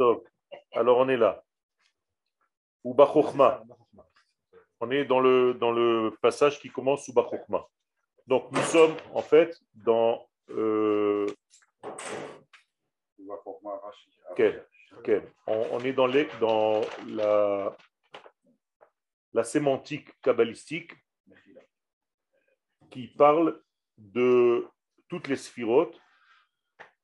Top. Alors on est là. Ou. On est dans le, dans le passage qui commence sous Bachochma. Donc nous sommes en fait dans. Euh, on, est dans, les, dans la, la sémantique kabbalistique qui parle de toutes les sphirotes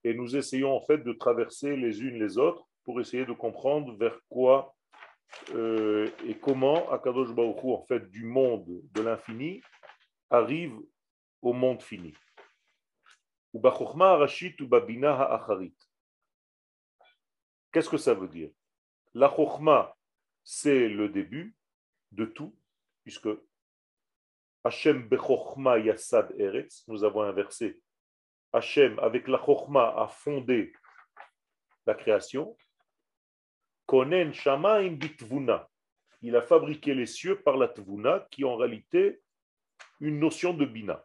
et nous essayons en fait de traverser les unes les autres pour essayer de comprendre vers quoi euh, et comment Akadosh Baruch en fait du monde de l'infini arrive au monde fini. Qu'est-ce que ça veut dire? La chokhma, c'est le début de tout, puisque Hashem bechokhma yassad eretz, nous avons un verset Hachem, avec la Chochma, a fondé la création. Konen Shamaim Bitvuna. Il a fabriqué les cieux par la Tvuna, qui est en réalité une notion de Bina.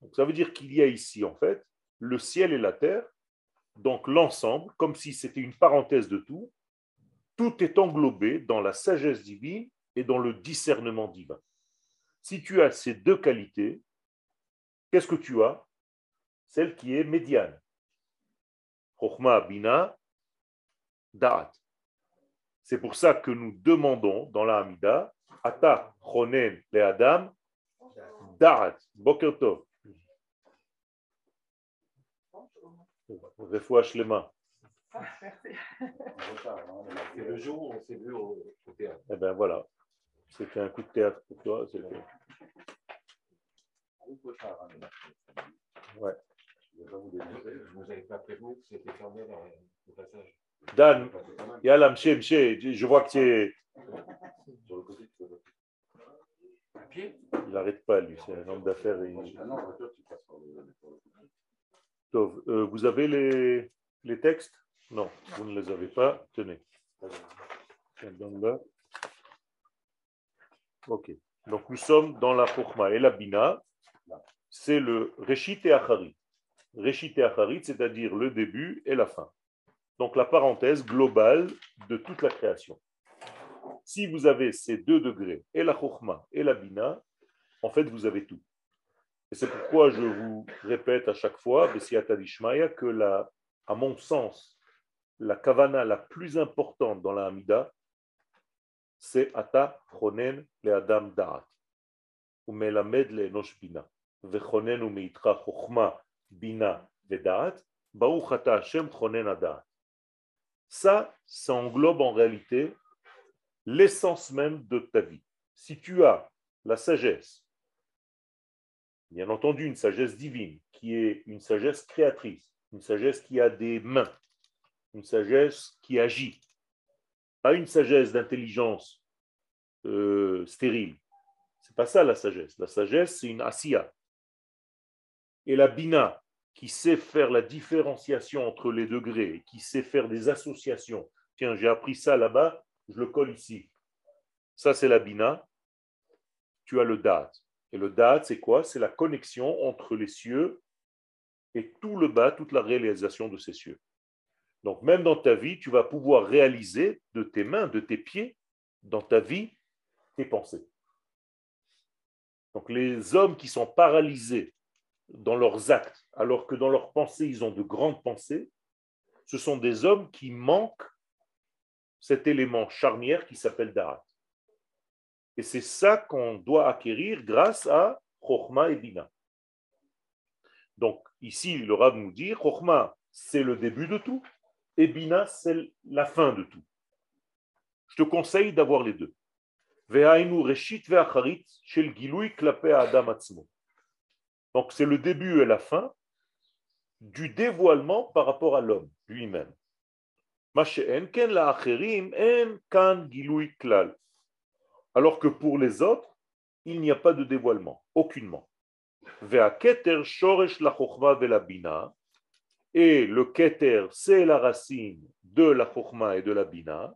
Donc, ça veut dire qu'il y a ici, en fait, le ciel et la terre, donc l'ensemble, comme si c'était une parenthèse de tout. Tout est englobé dans la sagesse divine et dans le discernement divin. Si tu as ces deux qualités, qu'est-ce que tu as? Celle qui est médiane. Chokhma, Bina, Da'at. C'est pour ça que nous demandons dans la Hamida, Ata, Chonen, le Adam, Da'at, Boker Tov. Refouach Lema. C'est le jour où on s'est vu au, théâtre. Eh bien voilà, c'était un coup de théâtre pour toi. Ouais. Dan, Yalam, je vois que tu es. Il n'arrête pas, lui, c'est un homme d'affaires. Euh, vous avez les, les textes? Non, vous ne les avez pas. Tenez. Ok. Donc nous sommes dans la Chokhma et la Bina. C'est le Reshit et Achari. Réchité Acharit, c'est-à-dire le début et la fin. Donc la parenthèse globale de toute la création. Si vous avez ces deux degrés, et la Chokhmah et la Bina, en fait, vous avez tout. Et c'est pourquoi je vous répète à chaque fois, que la, à mon sens, la kavana la plus importante dans la Hamida, c'est Ata Chonen le Adam Da'at. Umelamed le Enosh Bina. Vechonen umeitra Chokhmah Bina Vedat, Hashem Ça, ça englobe en réalité l'essence même de ta vie. Si tu as la sagesse, bien entendu une sagesse divine, qui est une sagesse créatrice, une sagesse qui a des mains, une sagesse qui agit, pas une sagesse d'intelligence euh, stérile. C'est pas ça la sagesse. La sagesse, c'est une asiya. Et la bina, qui sait faire la différenciation entre les degrés, qui sait faire des associations. Tiens, j'ai appris ça là-bas, je le colle ici. Ça, c'est la bina. Tu as le dat. Et le dat, c'est quoi? C'est la connexion entre les cieux et tout le bas, toute la réalisation de ces cieux. Donc, même dans ta vie, tu vas pouvoir réaliser de tes mains, de tes pieds, dans ta vie, tes pensées. Donc, les hommes qui sont paralysés dans leurs actes, alors que dans leurs pensées, ils ont de grandes pensées, ce sont des hommes qui manquent cet élément charnière qui s'appelle Darat. Et c'est ça qu'on doit acquérir grâce à Chokhma et Bina. Donc ici, le Rav nous dit, Chokhma, c'est le début de tout, et Bina, c'est la fin de tout. Je te conseille d'avoir les deux. reshit shel adam. Donc c'est le début et la fin du dévoilement par rapport à l'homme lui-même. Alors que pour les autres, il n'y a pas de dévoilement, aucunement. Et le keter, c'est la racine de la chokhma et de la bina.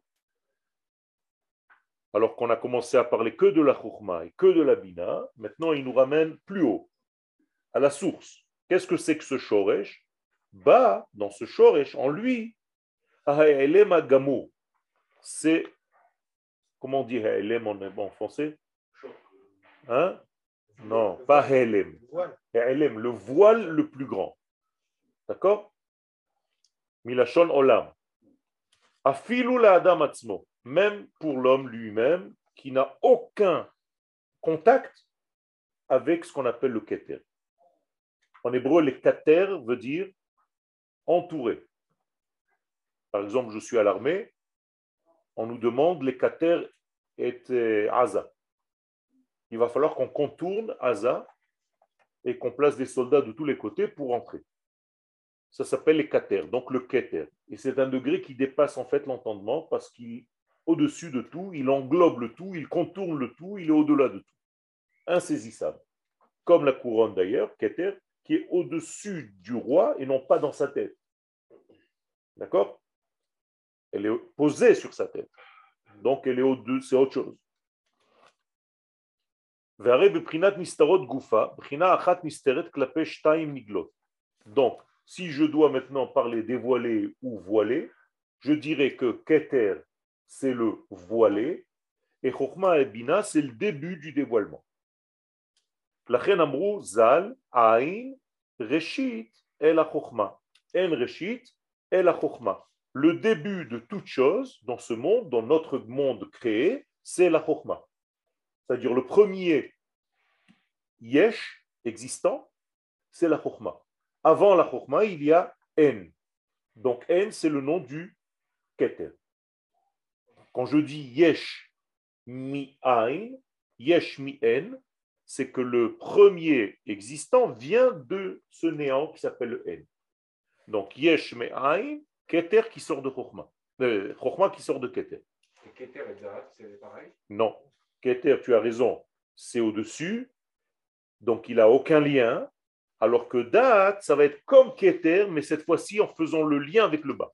Alors qu'on a commencé à parler que de la chokhma et que de la bina, maintenant il nous ramène plus haut, la source. Qu'est-ce que c'est que ce shoresh? Bah, dans ce shoresh, en lui, c'est, comment on dit en, français? Hein? Non, pas Ha'elem. Le voile le plus grand. D'accord? Milachon Olam. Afilu la Adam même pour l'homme lui-même qui n'a aucun contact avec ce qu'on appelle le keter. En hébreu, le keter veut dire entouré. Par exemple, je suis à l'armée, on nous demande les keter et Aza. Il va falloir qu'on contourne Aza et qu'on place des soldats de tous les côtés pour entrer. Ça s'appelle les kater, donc le keter. Et c'est un degré qui dépasse en fait l'entendement parce qu'il au-dessus de tout, il englobe le tout, il contourne le tout, il est au-delà de tout. Insaisissable. Comme la couronne d'ailleurs, keter, qui est au-dessus du roi et non pas dans sa tête. D'accord? Elle est posée sur sa tête. Donc elle est au-dessus, c'est autre chose. Donc, si je dois maintenant parler dévoilé ou voilé, je dirais que Keter, c'est le voilé, et Chokhma et Bina, c'est le début du dévoilement. Zal, aïn, reshit, et la Chokhma. En reshit, et la Chokhma. Le début de toute chose dans ce monde, dans notre monde créé, c'est la Chokhma. C'est-à-dire le premier yesh existant, c'est la Chokhma. Avant la Chokhmah, il y a N. Donc N, c'est le nom du Keter. Quand je dis Yesh mi Ein, Yesh mi N, c'est que le premier existant vient de ce néant qui s'appelle le N. Donc Yesh mi Ein, Keter qui sort de Chokhmah. Euh, qui sort de Keter. Et Keter et Zahat, c'est pareil? Non. Keter, tu as raison, c'est au-dessus. Donc il n'a aucun lien alors que Da'at, ça va être comme Keter, mais cette fois-ci en faisant le lien avec le bas.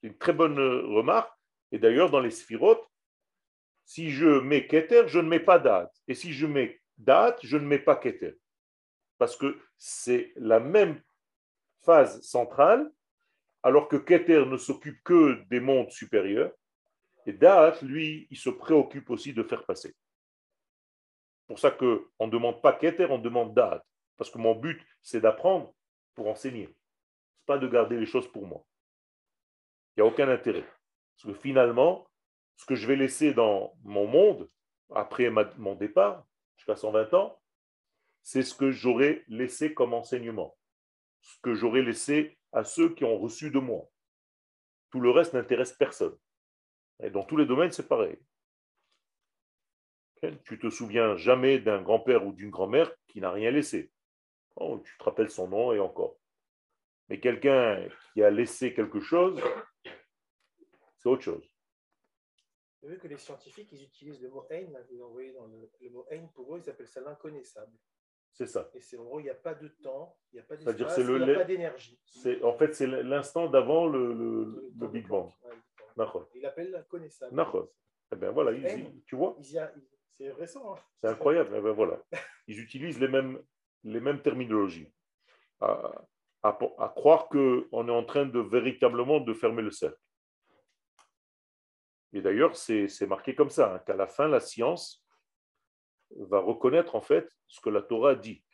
C'est une très bonne euh, remarque. Et d'ailleurs, dans les sphirotes, si je mets Keter, je ne mets pas Da'at. Et si je mets Da'at, je ne mets pas Keter. Parce que c'est la même phase centrale, alors que Keter ne s'occupe que des mondes supérieurs. Et Da'at, lui, il se préoccupe aussi de faire passer. Pour ça qu'on ne demande pas Keter, on demande Da'at. Parce que mon but, c'est d'apprendre pour enseigner. Ce n'est pas de garder les choses pour moi. Il n'y a aucun intérêt. Parce que finalement, ce que je vais laisser dans mon monde, après mon départ, jusqu'à 120 ans, c'est ce que j'aurais laissé comme enseignement. Ce que j'aurais laissé à ceux qui ont reçu de moi. Tout le reste n'intéresse personne. Et dans tous les domaines, c'est pareil. Tu te souviens jamais d'un grand-père ou d'une grand-mère qui n'a rien laissé. Oh, tu te rappelles son nom et encore. Mais quelqu'un qui a laissé quelque chose, c'est autre chose. Vu que les scientifiques, ils utilisent le mot Ein, vous envoyez dans le, mot Ein, pour eux, ils appellent ça l'inconnaissable. C'est ça. Et c'est en gros, il n'y a pas de temps, il n'y a pas d'espace, il n'y a pas d'énergie. En fait, c'est l'instant d'avant le, le, Big Bang. il appelle l'inconnaissable. Eh bien voilà, tu vois? C'est récent. Hein. c'est incroyable. Eh bien, voilà. Ils utilisent les mêmes, les mêmes terminologies, à, croire qu'on est en train de véritablement de fermer le cercle. Et d'ailleurs, c'est marqué comme ça, hein, qu'à la fin, la science va reconnaître en fait ce que la Torah dit.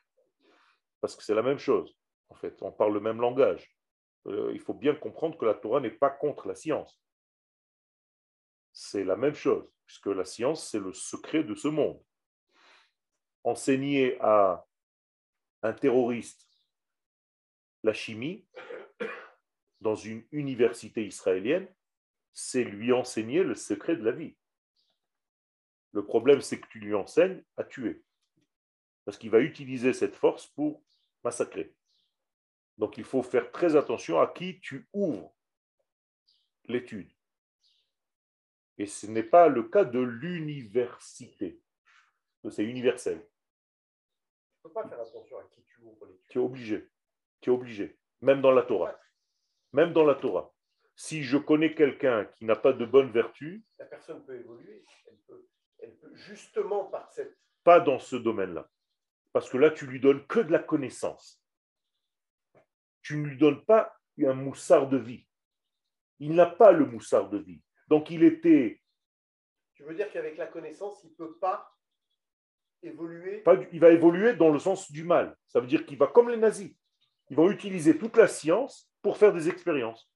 Parce que c'est la même chose. En fait, on parle le même langage. Euh, il faut bien comprendre que la Torah n'est pas contre la science. C'est la même chose, puisque la science, c'est le secret de ce monde. Enseigner à un terroriste la chimie dans une université israélienne, c'est lui enseigner le secret de la vie. Le problème, c'est que tu lui enseignes à tuer. Parce qu'il va utiliser cette force pour massacrer. Donc il faut faire très attention à qui tu ouvres l'étude. Et ce n'est pas le cas de l'université. C'est universel pas faire attention à qui tu ouvres les Tu es obligé. Tu es obligé. Même dans la Torah. Même dans la Torah. Si je connais quelqu'un qui n'a pas de bonne vertu. La personne peut évoluer. Elle peut, justement par cette. Pas dans ce domaine-là. Parce que là, tu lui donnes que de la connaissance. Tu ne lui donnes pas un moussard de vie. Il n'a pas le moussard de vie. Donc il était. Tu veux dire qu'avec la connaissance, il ne peut pas évoluer? Pas du- il va évoluer dans le sens du mal. Ça veut dire qu'il va comme les nazis. Ils vont utiliser toute la science pour faire des expériences.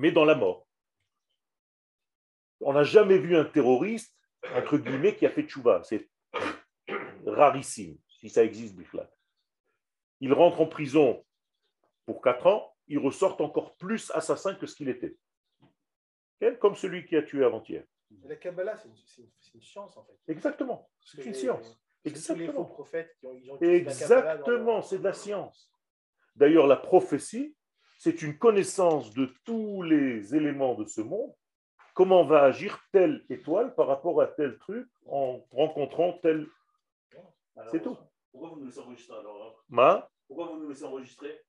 Mais dans la mort. On n'a jamais vu un terroriste, entre guillemets, qui a fait tchouva. C'est rarissime, si ça existe, Biflat. Il rentre en prison pour 4 ans, il ressort encore plus assassin que ce qu'il était. Comme celui qui a tué avant-hier. La Kabbalah, c'est une, science en fait. Exactement. C'est une Les- science. les faux Exactement. prophètes qui ont, ils ont utilisé la Kabbalah dans Exactement, c'est de la science. D'ailleurs, la prophétie, c'est une connaissance de tous les éléments de ce monde. Comment va agir telle étoile par rapport à tel truc en rencontrant tel. Alors, C'est tout. Pourquoi vous nous laissez enregistrer alors hein? Ma, Pourquoi vous nous laissez enregistrer?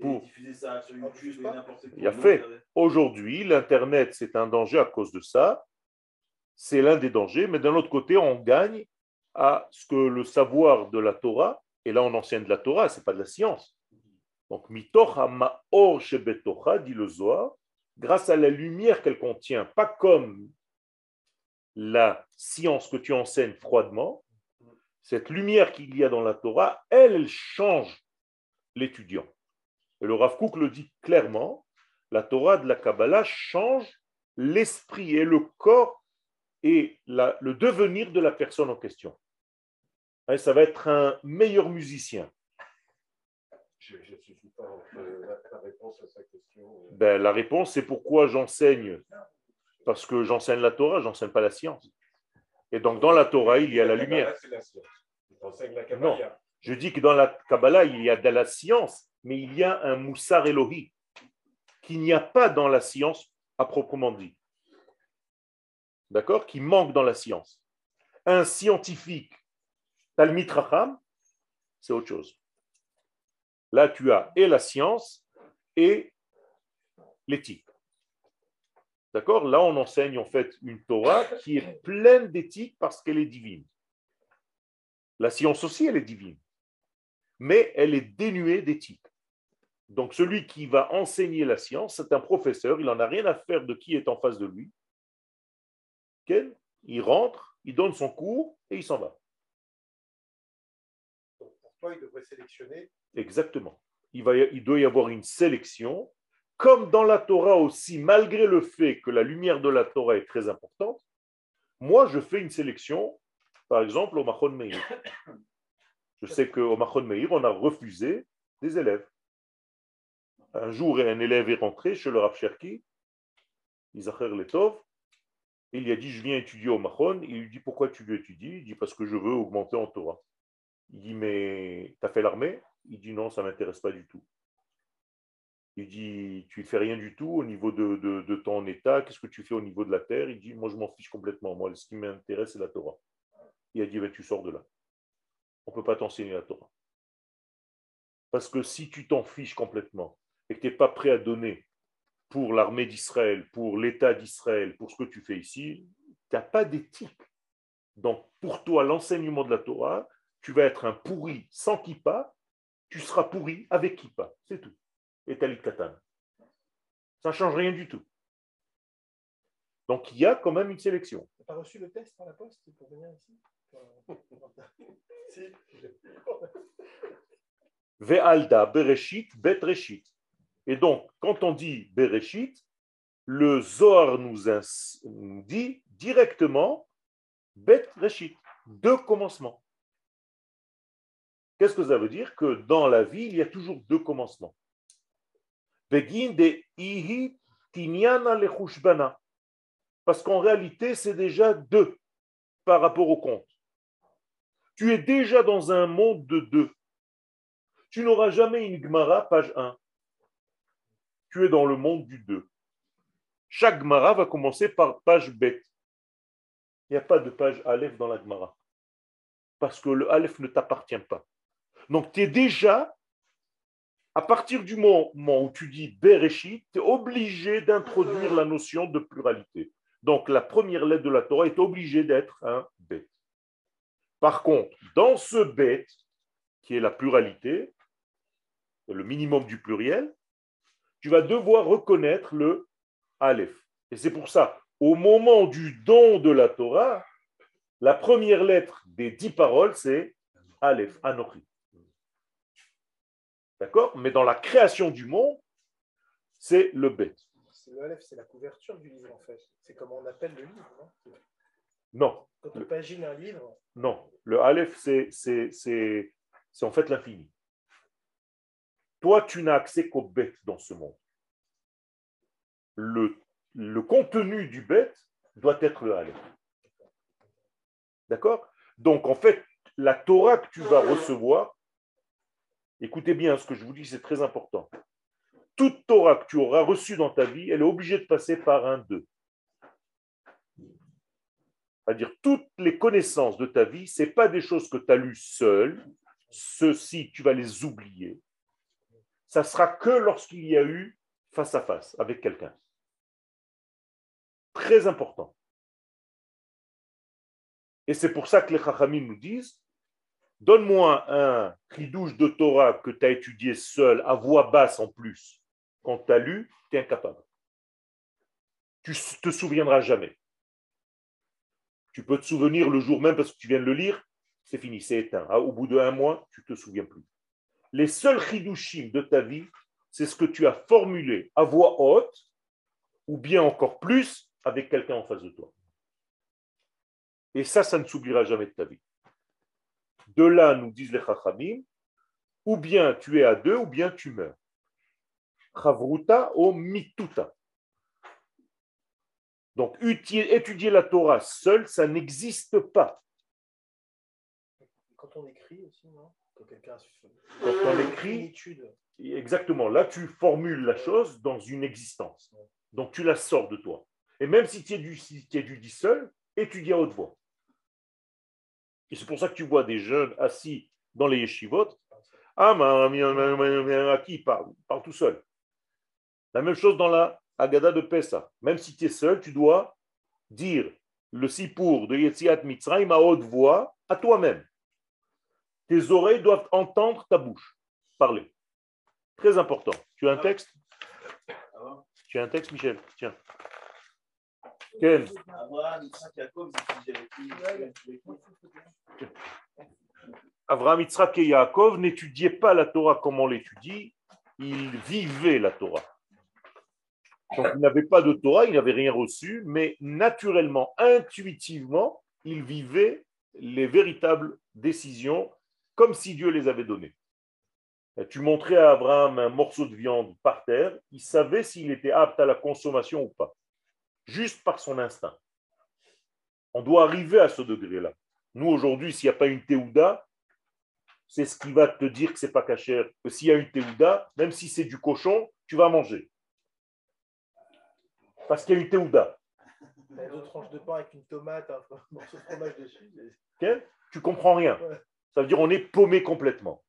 Et Pour- diffuser ça sur diffuse YouTube n'importe quoi Il a fait. Aujourd'hui, l'Internet, c'est un danger à cause de ça. C'est l'un des dangers. Mais d'un autre côté, on gagne à ce que le savoir de la Torah, et là on enseigne de la Torah, ce n'est pas de la science. Donc, mitoch ha'ma'or shebetocha, dit le Zohar, grâce à la lumière qu'elle contient, pas comme la science que tu enseignes froidement, cette lumière qu'il y a dans la Torah, elle, elle change l'étudiant. Et le Rav Kook le dit clairement, la Torah de la Kabbalah change l'esprit et le corps et le devenir de la personne en question. Et ça va être un meilleur musicien. Je ne suis la, réponse à sa question. euh. Ben, la réponse, c'est pourquoi j'enseigne? Parce que j'enseigne la Torah, j'enseigne pas la science. Et donc, dans la Torah, il y a la lumière. La la Kabbalah. Je dis que dans la Kabbalah, il y a de la science, mais il y a un moussar Elohi qu'il n'y a pas dans la science à proprement dit. D'accord? Qui manque dans la science. Un scientifique, Talmid Racham, c'est autre chose. Là, tu as et la science et l'éthique. D'accord? Là, on enseigne en fait une Torah qui est pleine d'éthique parce qu'elle est divine. La science aussi, elle est divine mais elle est dénuée d'éthique. Donc celui qui va enseigner la science, c'est un professeur, il n'en a rien à faire de qui est en face de lui. Il rentre, il donne son cours et il s'en va. Il devrait sélectionner. Exactement. Il, va il doit y avoir une sélection, comme dans la Torah aussi, malgré le fait que la lumière de la Torah est très importante, moi je fais une sélection, par exemple au Machon Meir. Je sais qu'au Machon Meir, on a refusé des élèves. Un jour, un élève est rentré chez le Rav Cherki, Isacher Letov, et il lui a dit Je viens étudier au Machon. Il lui dit Pourquoi tu veux étudier? Il dit Parce que je veux augmenter en Torah. Il dit Mais tu as fait l'armée? Il dit Non, ça ne m'intéresse pas du tout. Il dit Tu ne fais rien du tout au niveau de ton état. Qu'est-ce que tu fais au niveau de la terre? Il dit Moi, je m'en fiche complètement. Moi, ce qui m'intéresse, c'est la Torah. Il a dit Ben, Tu sors de là. On ne peut pas t'enseigner la Torah. Parce que si tu t'en fiches complètement et que tu n'es pas prêt à donner pour l'armée d'Israël, pour l'État d'Israël, pour ce que tu fais ici, tu n'as pas d'éthique. Donc, pour toi, l'enseignement de la Torah, tu vas être un pourri sans kippa, tu seras pourri avec kippa. C'est tout. Et talit katan. Ça ne change rien du tout. Donc, il y a quand même une sélection. Tu n'as pas reçu le test par la poste pour venir ici? Si. Ve'alda, Bereshit, Bet Reshit. Et donc, quand on dit Bereshit, le Zohar nous, dit directement Bet Reshit, deux commencements. Qu'est-ce que ça veut dire Que dans la vie, il y a toujours deux commencements? Begin de ihi. Parce qu'en réalité, c'est déjà deux par rapport au compte. Tu es déjà dans un monde de deux tu n'auras jamais une Gemara, page 1. Tu es dans le monde du 2. Chaque Gemara va commencer par page bête. Il n'y a pas de page Aleph dans la Gemara. Parce que le Aleph ne t'appartient pas. Donc tu es déjà, à partir du moment où tu dis Bereshit, tu es obligé d'introduire la notion de pluralité. Donc la première lettre de la Torah est obligée d'être un bête. Par contre, dans ce bête, qui est la pluralité, le minimum du pluriel, tu vas devoir reconnaître le Aleph. Et c'est pour ça, au moment du don de la Torah, la première lettre des dix paroles, c'est Aleph, Anochi. D'accord? Mais dans la création du monde, c'est le Bet. C'est le Aleph, c'est la couverture du livre en fait. C'est comme on appelle le livre. non? Non, Quand on pagine un livre, non. Le Aleph, c'est, c'est, c'est, c'est en fait l'infini. Toi, tu n'as accès qu'au Bet dans ce monde. Le, le contenu du Bet doit être le Aleph. D'accord? Donc, en fait, la Torah que tu vas recevoir, écoutez bien ce que je vous dis, c'est très important. Toute Torah que tu auras reçue dans ta vie, elle est obligée de passer par un 2. C'est-à-dire, toutes les connaissances de ta vie, ce pas des choses que tu as lues seul. Ceci, tu vas les oublier. Ça sera que lorsqu'il y a eu face à face avec quelqu'un. Très important. Et c'est pour ça que les Chachamim nous disent Donne-moi un chidouche de Torah que tu as étudié seul, à voix basse en plus. Quand tu as lu, tu es incapable. Tu ne te souviendras jamais. Tu peux te souvenir le jour même parce que tu viens de le lire, c'est fini, c'est éteint. Ah, Au bout d'un mois, tu ne te souviens plus. Les seuls chidushim de ta vie, c'est ce que tu as formulé à voix haute, ou bien encore plus avec quelqu'un en face de toi. Et ça, ça ne s'oubliera jamais de ta vie. De là, nous disent les chachamim, ou bien tu es à deux, ou bien tu meurs. Chavruta o mituta. Donc, étudier la Torah seul, ça n'existe pas. quand on écrit aussi, non? Quand quelqu'un Quand on écrit, Exactement. Là, tu formules la chose dans une existence. Donc, tu la sors de toi. Et même si tu es du, si tu es du dit seul, étudie à haute voix. Et c'est pour ça que tu vois des jeunes assis dans les yeshivot. Ah, ma- ma- ma- ma- ma- qui parle? Parle tout seul. La même chose dans la Haggadah de Pessah. Même si tu es seul, tu dois dire le sipour de Yetziat Mitzrayim à haute voix à toi-même. Tes oreilles doivent entendre ta bouche parler. Très important. Tu as un texte? Tu as un texte, Michel? Tiens. Ken, Abraham, Yitzhak et Yaakov n'étudiaient pas la Torah comme on l'étudie, ils vivaient la Torah. Donc, ils n'avaient pas de Torah, ils n'avaient rien reçu, mais naturellement, intuitivement, ils vivaient les véritables décisions comme si Dieu les avait données. Tu montrais à Abraham un morceau de viande par terre, il savait s'il était apte à la consommation ou pas, juste par son instinct. On doit arriver à ce degré-là. Nous, aujourd'hui, s'il n'y a pas une théouda, c'est ce qui va te dire que c'est pas cachère. Que s'il y a une théouda, même si c'est du cochon, tu vas manger. Parce qu'il y a une théouda. deux tranches de pain avec une tomate, un morceau de fromage dessus. Ok? Tu comprends rien. Ça veut dire on est paumé complètement.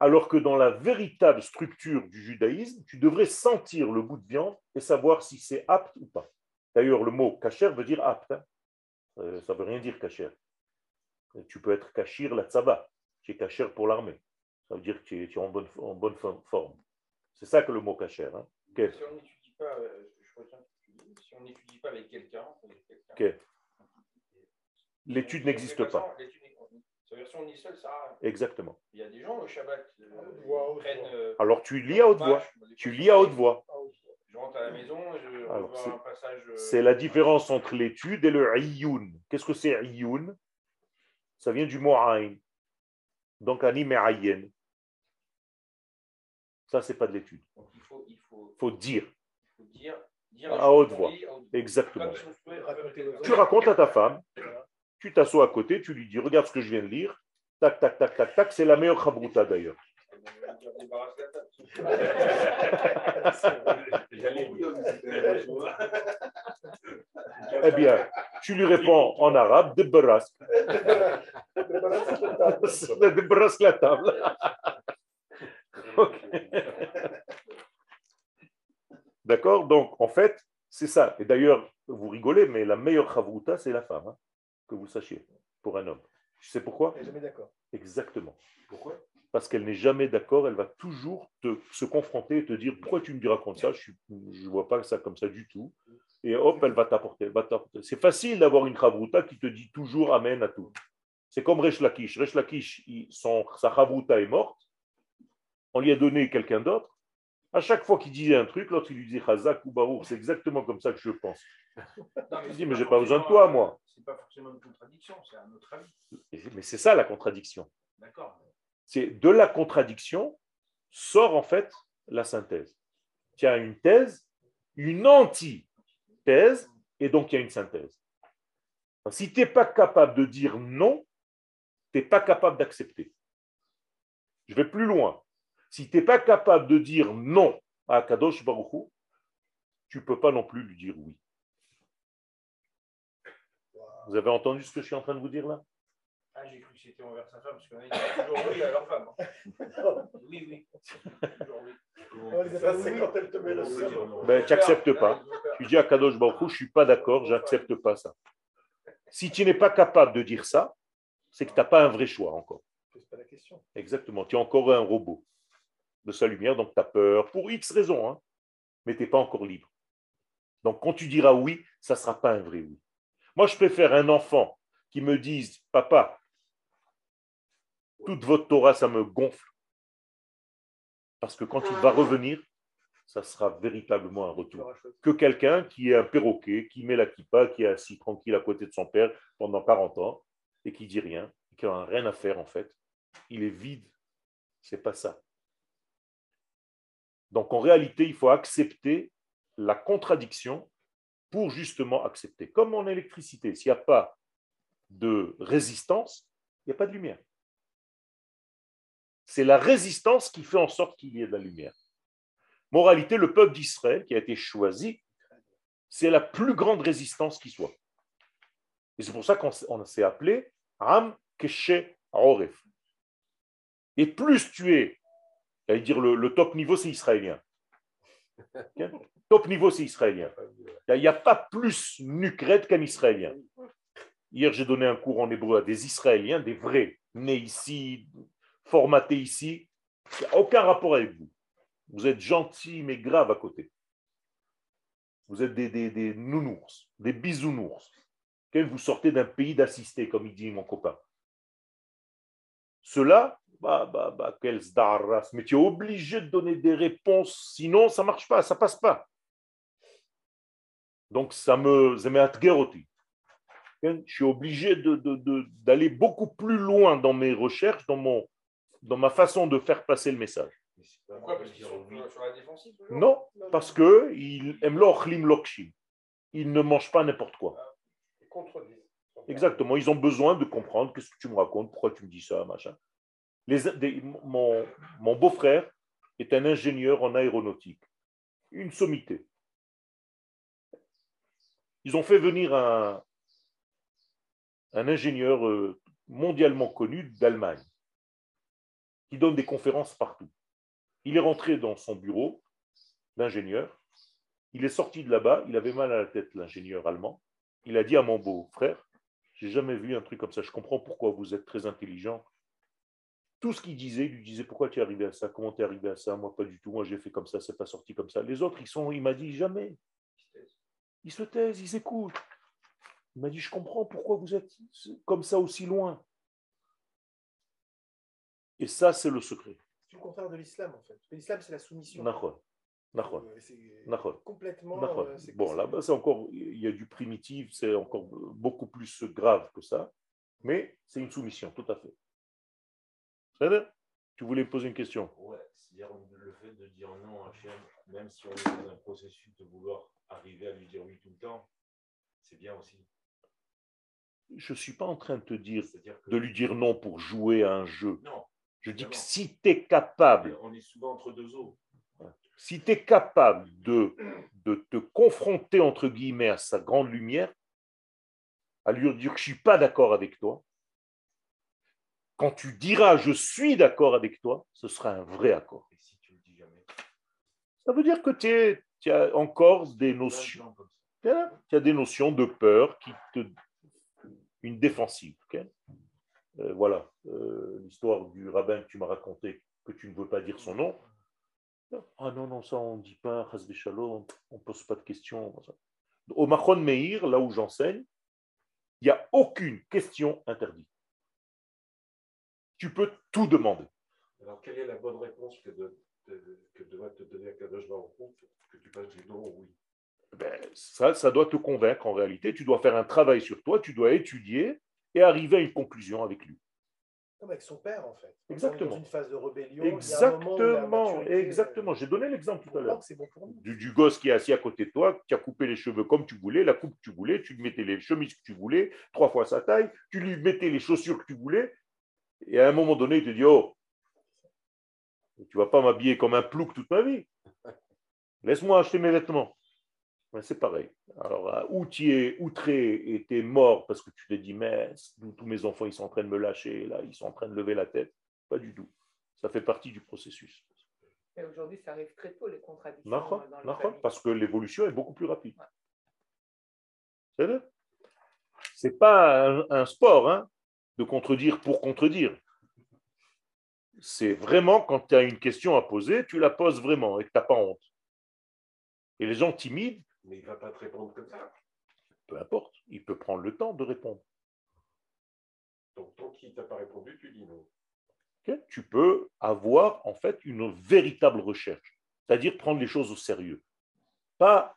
Alors que dans la véritable structure du judaïsme, tu devrais sentir le bout de viande et savoir si c'est apte ou pas. D'ailleurs, le mot kasher veut dire apte. hein. Euh, Ça ne veut rien dire kasher. Euh, Tu peux être kashir la tzaba. Tu es kasher pour l'armée. Ça veut dire que tu es, tu es en bonne, en bonne fo- forme. C'est ça que le mot kasher. hein. Ok. Si on n'étudie pas, euh, je retiens si on n'étudie pas avec quelqu'un, avec quelqu'un, Ok. L'étude n'existe pas. L'étude n'est- Ça veut dire si on est seul, ça. Exactement. Il y a des gens au Shabbat euh, haute ils prennent. euh, Alors tu lis à haute voix. des Tu lis à haute voix. Je rentre à la maison, je Alors, revois c'est- un passage. euh, C'est la différence entre l'étude et le iyun. Qu'est-ce que c'est iyun? Ça vient du mot ayn. Donc anim et ayen. Ça, c'est pas de l'étude. Donc il faut, il faut, Il faut dire. il faut dire, dire À haute voix. dit à haute voix. Exactement. Tu racontes à ta femme, tu t'assois à côté, tu lui dis Regarde ce que je viens de lire. Tac, tac, tac, tac, tac. C'est la meilleure chabruta d'ailleurs. On débarrasse la table. J'allais dire, mais c'était- Eh bien, tu lui réponds en arabe. De brask la table. D'accord Donc, en fait, c'est ça. Et d'ailleurs, vous rigolez, mais la meilleure chavruta, c'est la femme, hein, que vous sachiez, pour un homme. Tu sais pourquoi? Jamais d'accord. Exactement. Pourquoi? Parce qu'elle n'est jamais d'accord, elle va toujours te, se confronter et te dire pourquoi tu me racontes ça, je ne vois pas ça comme ça du tout. Et hop, elle va t'apporter. C'est facile d'avoir une chavruta qui te dit toujours Amen à tout. C'est comme Resh Lakish. Resh Lakish, son, sa chavruta est morte. On lui a donné quelqu'un d'autre. À chaque fois qu'il disait un truc, l'autre il lui dit Chazak ou Baruch. C'est exactement comme ça que je pense. il dit Mais j'ai pas besoin de toi, moi. C'est pas forcément une contradiction, c'est un autre avis. Mais c'est ça la contradiction. D'accord. C'est de la contradiction sort en fait la synthèse. Tu as une thèse, une anti-thèse, et donc il y a une synthèse. Si tu n'es pas capable de dire non, tu n'es pas capable d'accepter. Je vais plus loin. Si tu n'es pas capable de dire non à Kadosh Baruchou, tu ne peux pas non plus lui dire oui. Vous avez entendu ce que je suis en train de vous dire là? Ah, j'ai cru que c'était envers sa femme, parce qu'on a dit toujours oui à leur femme. Oui, oui. Toujours oui. Ça, c'est quand elle te met le seum. Ben, tu n'acceptes pas. Tu dis à Kadosh Baruch Hu, je ne suis pas d'accord, je n'accepte pas ça. Si tu n'es pas capable de dire ça, c'est que tu n'as pas un vrai choix encore. C'est pas la question. Exactement. Tu es encore un robot de sa lumière, donc tu as peur pour X raisons, hein, mais tu n'es pas encore libre. Donc quand tu diras oui, ça ne sera pas un vrai oui. Moi, je préfère un enfant qui me dise, papa, toute votre Torah, ça me gonfle. Parce que quand il va revenir, ça sera véritablement un retour. Que quelqu'un qui est un perroquet, qui met la kippa, qui est assis tranquille à côté de son père pendant 40 ans et qui dit rien, qui n'a rien à faire en fait. Il est vide. C'est pas ça. Donc en réalité, il faut accepter la contradiction pour justement accepter. Comme en électricité, s'il n'y a pas de résistance, il n'y a pas de lumière. C'est la résistance qui fait en sorte qu'il y ait de la lumière. Moralité, le peuple d'Israël qui a été choisi, c'est la plus grande résistance qui soit. Et c'est pour ça qu'on s'est appelé Ram Keshe Oref. Et plus tu es, j'allais dire le, le top niveau, c'est israélien. Top niveau, c'est israélien. Il n'y a pas plus nucrète qu'un israélien. Hier, j'ai donné un cours en hébreu à des Israéliens, des vrais, nés ici, formatés ici. Il n'y a aucun rapport avec vous. Vous êtes gentils, mais graves à côté. Vous êtes des, des, des nounours, des bisounours. Vous sortez d'un pays d'assistés, comme il dit mon copain. Cela, bah, bah, bah, quel zdaras. Mais tu es obligé de donner des réponses, sinon ça ne marche pas, ça ne passe pas. Donc ça me, Je suis obligé d'aller de, beaucoup plus loin dans mes recherches, dans, mon, dans ma façon de faire passer le message. Pourquoi Parce qu'ils sont sur la défensive Non, parce qu'ils aiment l'ochlim lokshim. Ils ne mangent pas n'importe quoi. Exactement, ils ont besoin de comprendre qu'est-ce que tu me racontes, pourquoi tu me dis ça, machin. Les, mon, mon beau-frère est un ingénieur en aéronautique, une sommité. Ils ont fait venir un, un ingénieur euh, mondialement connu d'Allemagne, qui donne des conférences partout. Il est rentré dans son bureau d'ingénieur, il est sorti de là-bas, il avait mal à la tête, l'ingénieur allemand. Il a dit à mon beau-frère, j'ai jamais vu un truc comme ça, je comprends pourquoi vous êtes très intelligent. Tout ce qu'il disait, il lui disait pourquoi tu es arrivé à ça, comment tu es arrivé à ça, moi pas du tout, moi j'ai fait comme ça, c'est pas sorti comme ça. Les autres, ils sont, il m'a dit jamais. Ils se taisent, ils écoutent. Il m'a dit, je comprends pourquoi vous êtes comme ça aussi loin. Et ça, c'est le secret. C'est le contraire de l'islam, en fait. L'islam, c'est la soumission. Euh, complètement. Euh, bon, là-bas, c'est encore, il y a du primitif, c'est encore beaucoup plus grave que ça, mais c'est une soumission, tout à fait. Tu voulais poser une question? Ouais, c'est-à-dire le fait de dire non à Hachem, même si on est dans un processus de vouloir arriver à lui dire oui tout le temps, c'est bien aussi. Je ne suis pas en train de te dire de lui dire non pour jouer à un jeu. Non. Je dis que si tu es capable. On est souvent entre deux eaux. Si tu es capable de, de te confronter, entre guillemets, à sa grande lumière, à lui dire que je ne suis pas d'accord avec toi, quand tu diras je suis d'accord avec toi, ce sera un vrai accord. Et si tu le dis jamais? Ça veut dire que tu as encore des notions. Tu as des notions de peur qui te. une défensive. Euh, voilà, euh, l'histoire du rabbin que tu m'as raconté, que tu ne veux pas dire son nom. Ah non, non, ça on ne dit pas, on ne pose pas de questions. Au Machon Meir, là où j'enseigne, il n'y a aucune question interdite. Tu peux tout demander. Alors, quelle est la bonne réponse que, de, de- que doit te donner Akadosh Baruch que tu passes du non au oui? Ben, ça, ça doit te convaincre en réalité. Tu dois faire un travail sur toi, tu dois étudier et arriver à une conclusion avec lui. Comme avec son père, en fait. Exactement. Dans une phase de rébellion. Exactement, exactement. J'ai donné l'exemple tout à l'heure. bon pour nous. du, du gosse qui est assis à côté de toi, qui a coupé les cheveux comme tu voulais, la coupe que tu voulais, tu lui mettais les chemises que tu voulais, trois fois sa taille, tu lui mettais les chaussures que tu voulais, et à un moment donné, il te dit Oh, tu vas pas m'habiller comme un plouc toute ma vie. Laisse-moi acheter mes vêtements. Ben, c'est pareil. Alors, euh, ou tu es outré es mort parce que tu te dis Mais tous mes enfants, ils sont en train de me lâcher, là, ils sont en train de lever la tête. Pas du tout. Ça fait partie du processus. Et aujourd'hui, ça arrive très tôt, les contradictions. D'accord, euh, d'accord, parce que l'évolution est beaucoup plus rapide. C'est vrai C'est pas un, un sport hein, de contredire pour contredire. C'est vraiment quand tu as une question à poser, tu la poses vraiment et que tu n'as pas honte. Et les gens timides, Mais il ne va pas te répondre comme ça. peu importe, il peut prendre le temps de répondre. Donc, tant qu'il ne t'a pas répondu, tu dis non. Tu peux avoir en fait une véritable recherche, c'est-à-dire prendre les choses au sérieux. Pas,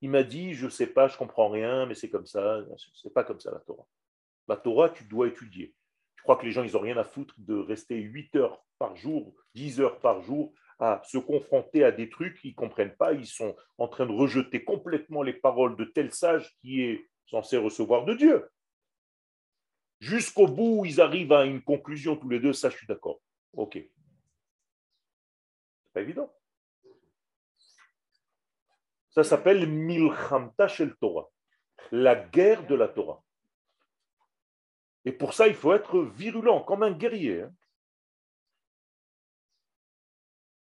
il m'a dit, je ne sais pas, je ne comprends rien, mais c'est comme ça. C'est pas comme ça la Torah. La Torah, tu dois étudier. Je crois que les gens, ils n'ont rien à foutre de rester 8 heures par jour, 10 heures par jour à se confronter à des trucs qu'ils ne comprennent pas. Ils sont en train de rejeter complètement les paroles de tel sage qui est censé recevoir de Dieu. Jusqu'au bout ils arrivent à une conclusion tous les deux, ça je suis d'accord. Ok. C'est pas évident. Ça s'appelle Milchamta Shel Torah, la guerre de la Torah. Et pour ça, il faut être virulent, comme un guerrier. hein.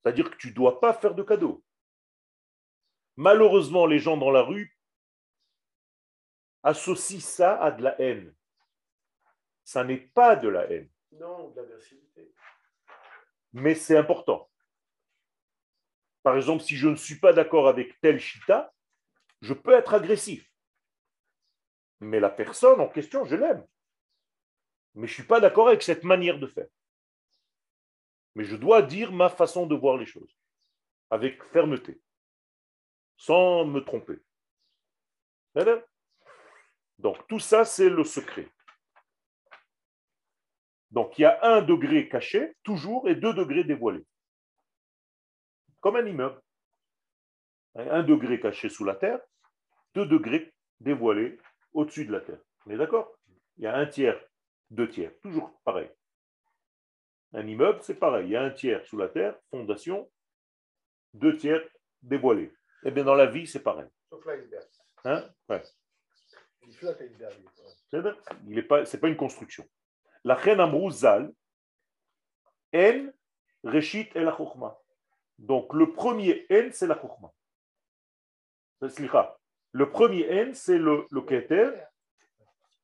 C'est-à-dire que tu ne dois pas faire de cadeaux. Malheureusement, les gens dans la rue associent ça à de la haine. Ça n'est pas de la haine, Non, de l'agressivité. mais c'est important. Par exemple, si je ne suis pas d'accord avec tel chita, je peux être agressif. Mais la personne en question, je l'aime. Mais je ne suis pas d'accord avec cette manière de faire. Mais je dois dire ma façon de voir les choses, avec fermeté, sans me tromper. Voilà. Donc tout ça, c'est le secret. Donc il y a un degré caché, toujours, et deux degrés dévoilés. Comme un immeuble. Un degré caché sous la terre, deux degrés dévoilés au-dessus de la terre. On est d'accord? Il y a un tiers, deux tiers, toujours pareil. Un immeuble, c'est pareil. Il y a un tiers sous la terre, fondation, deux tiers dévoilés. Eh bien, dans la vie, c'est pareil. Sauf l'iceberg. Hein? Ouais. Il flotte l'iceberg. lui. C'est vrai. Il est pas, c'est pas une construction. La reine Amrouzal, en reshit et la chokhma. Donc le premier en, c'est la chokhma. Le premier en, c'est le, le keter,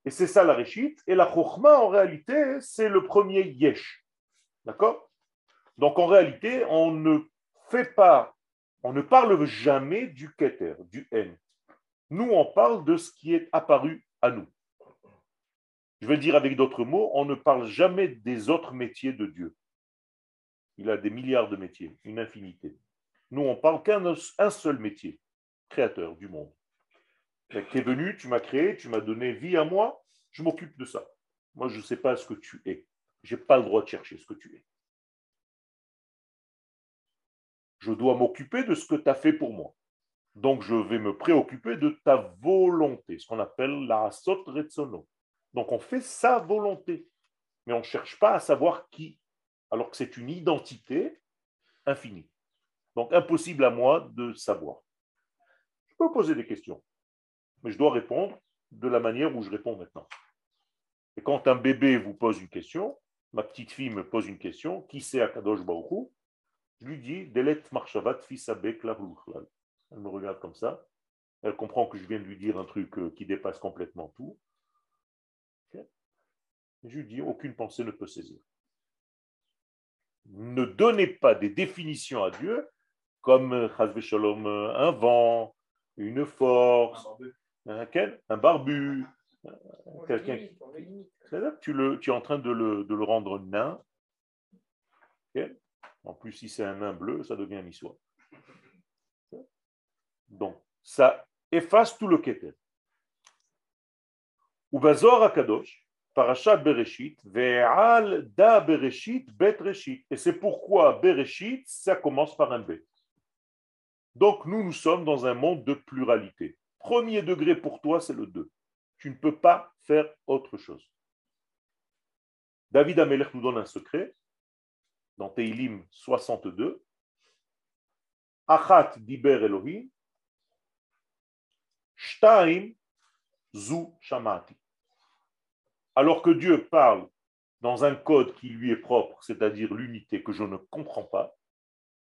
et c'est ça la reshit. Et la chokhma, en réalité, c'est le premier yesh. D'accord? Donc en réalité, on ne fait pas, on ne parle jamais du keter, du n. Nous, on parle de ce qui est apparu à nous. Je veux dire avec d'autres mots, on ne parle jamais des autres métiers de Dieu. Il a des milliards de métiers, une infinité. Nous, on parle qu'un un seul métier, créateur du monde. Tu es venu, tu m'as créé, tu m'as donné vie à moi, je m'occupe de ça. Moi, je ne sais pas ce que tu es. Je n'ai pas le droit de chercher ce que tu es. Je dois m'occuper de ce que tu as fait pour moi. Donc, je vais me préoccuper de ta volonté, ce qu'on appelle la sot retsono. Donc, on fait sa volonté, mais on ne cherche pas à savoir qui, alors que c'est une identité infinie. Donc, impossible à moi de savoir. Je peux poser des questions, mais je dois répondre de la manière où je réponds maintenant. Et quand un bébé vous pose une question, ma petite fille me pose une question, qui c'est Akadosh Baruch Hu? Je lui dis, Delet Marshavat Fisabek. Elle me regarde comme ça. Elle comprend que je viens de lui dire un truc euh, qui dépasse complètement tout. Je lui dis, aucune pensée ne peut saisir. Ne donnez pas des définitions à Dieu comme euh, Shalom, euh, un vent, une force, un barbu, quelqu'un. Tu, le, tu es en train de le, de le rendre nain. En plus, si c'est un nain bleu, ça devient niçois. Donc, ça efface tout le keter. Ubazor Akadosh, Parashat Bereshit, Ve'al da Bereshit, Bet Reshit. Et c'est pourquoi Bereshit, ça commence par un Bet. Donc, nous, nous sommes dans un monde de pluralité. Premier degré pour toi, c'est le 2. Tu ne peux pas faire autre chose. David Amelech nous donne un secret dans Teilim 62. Achat diber Elohim, shtaim zu shamati. Alors que Dieu parle dans un code qui lui est propre, c'est-à-dire l'unité que je ne comprends pas,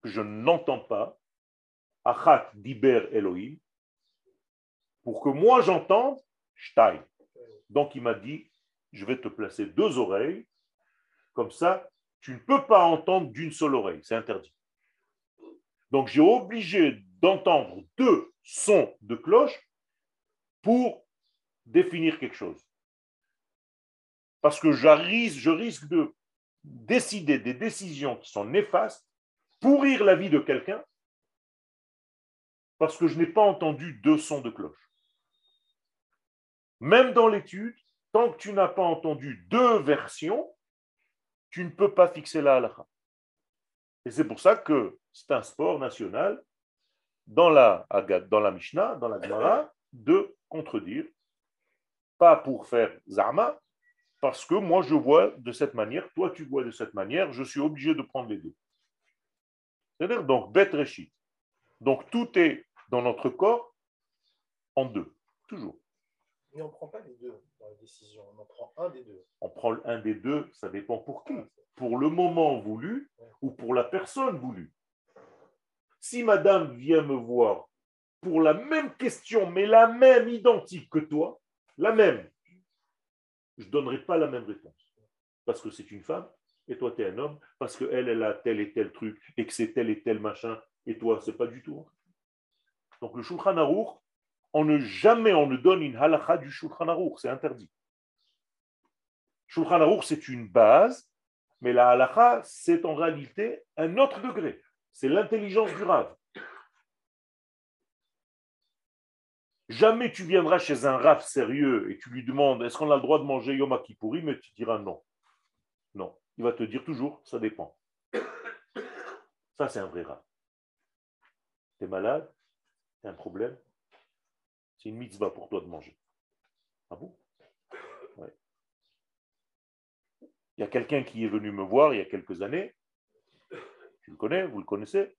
que je n'entends pas, Achat diber Elohim, pour que moi j'entende, Donc il m'a dit, je vais te placer deux oreilles, comme ça tu ne peux pas entendre d'une seule oreille, c'est interdit. Donc j'ai obligé d'entendre deux sons de cloche pour définir quelque chose. Parce que je risque de décider des décisions qui sont néfastes, pourrir la vie de quelqu'un, parce que je n'ai pas entendu deux sons de cloche. Même dans l'étude, tant que tu n'as pas entendu deux versions, tu ne peux pas fixer la halakha. Et c'est pour ça que c'est un sport national dans la, dans la Mishnah, dans la Gemara, de contredire, pas pour faire zama, parce que moi je vois de cette manière, toi tu vois de cette manière, je suis obligé de prendre les deux. C'est-à-dire donc bet reshit. Donc tout est dans notre corps en deux, toujours. Mais on ne prend pas les deux dans la décision, on en prend un des deux. On prend un des deux, ça dépend pour qui. Pour le moment voulu ou pour la personne voulue. Si madame vient me voir pour la même question, mais la même identique que toi, la même, je ne donnerai pas la même réponse. Parce que c'est une femme et toi tu es un homme, parce qu'elle, elle a tel et tel truc et que c'est tel et tel machin et toi, c'est pas du tout. Donc le Shulchan Aruch, on ne jamais on ne donne une halakha du Shulchan Aruch, c'est interdit. Shulchan Aruch, c'est une base, mais la halakha, c'est en réalité un autre degré. C'est l'intelligence du Rav. Jamais tu viendras chez un Rav sérieux et tu lui demandes est-ce qu'on a le droit de manger Yom Kippouri, mais tu diras non. Non. Il va te dire toujours ça dépend. Ça, c'est un vrai Rav. Tu es malade? Tu as un problème? C'est une mitzvah pour toi de manger. Ah bon? Il y a quelqu'un qui est venu me voir il y a quelques années, tu le connais, vous le connaissez,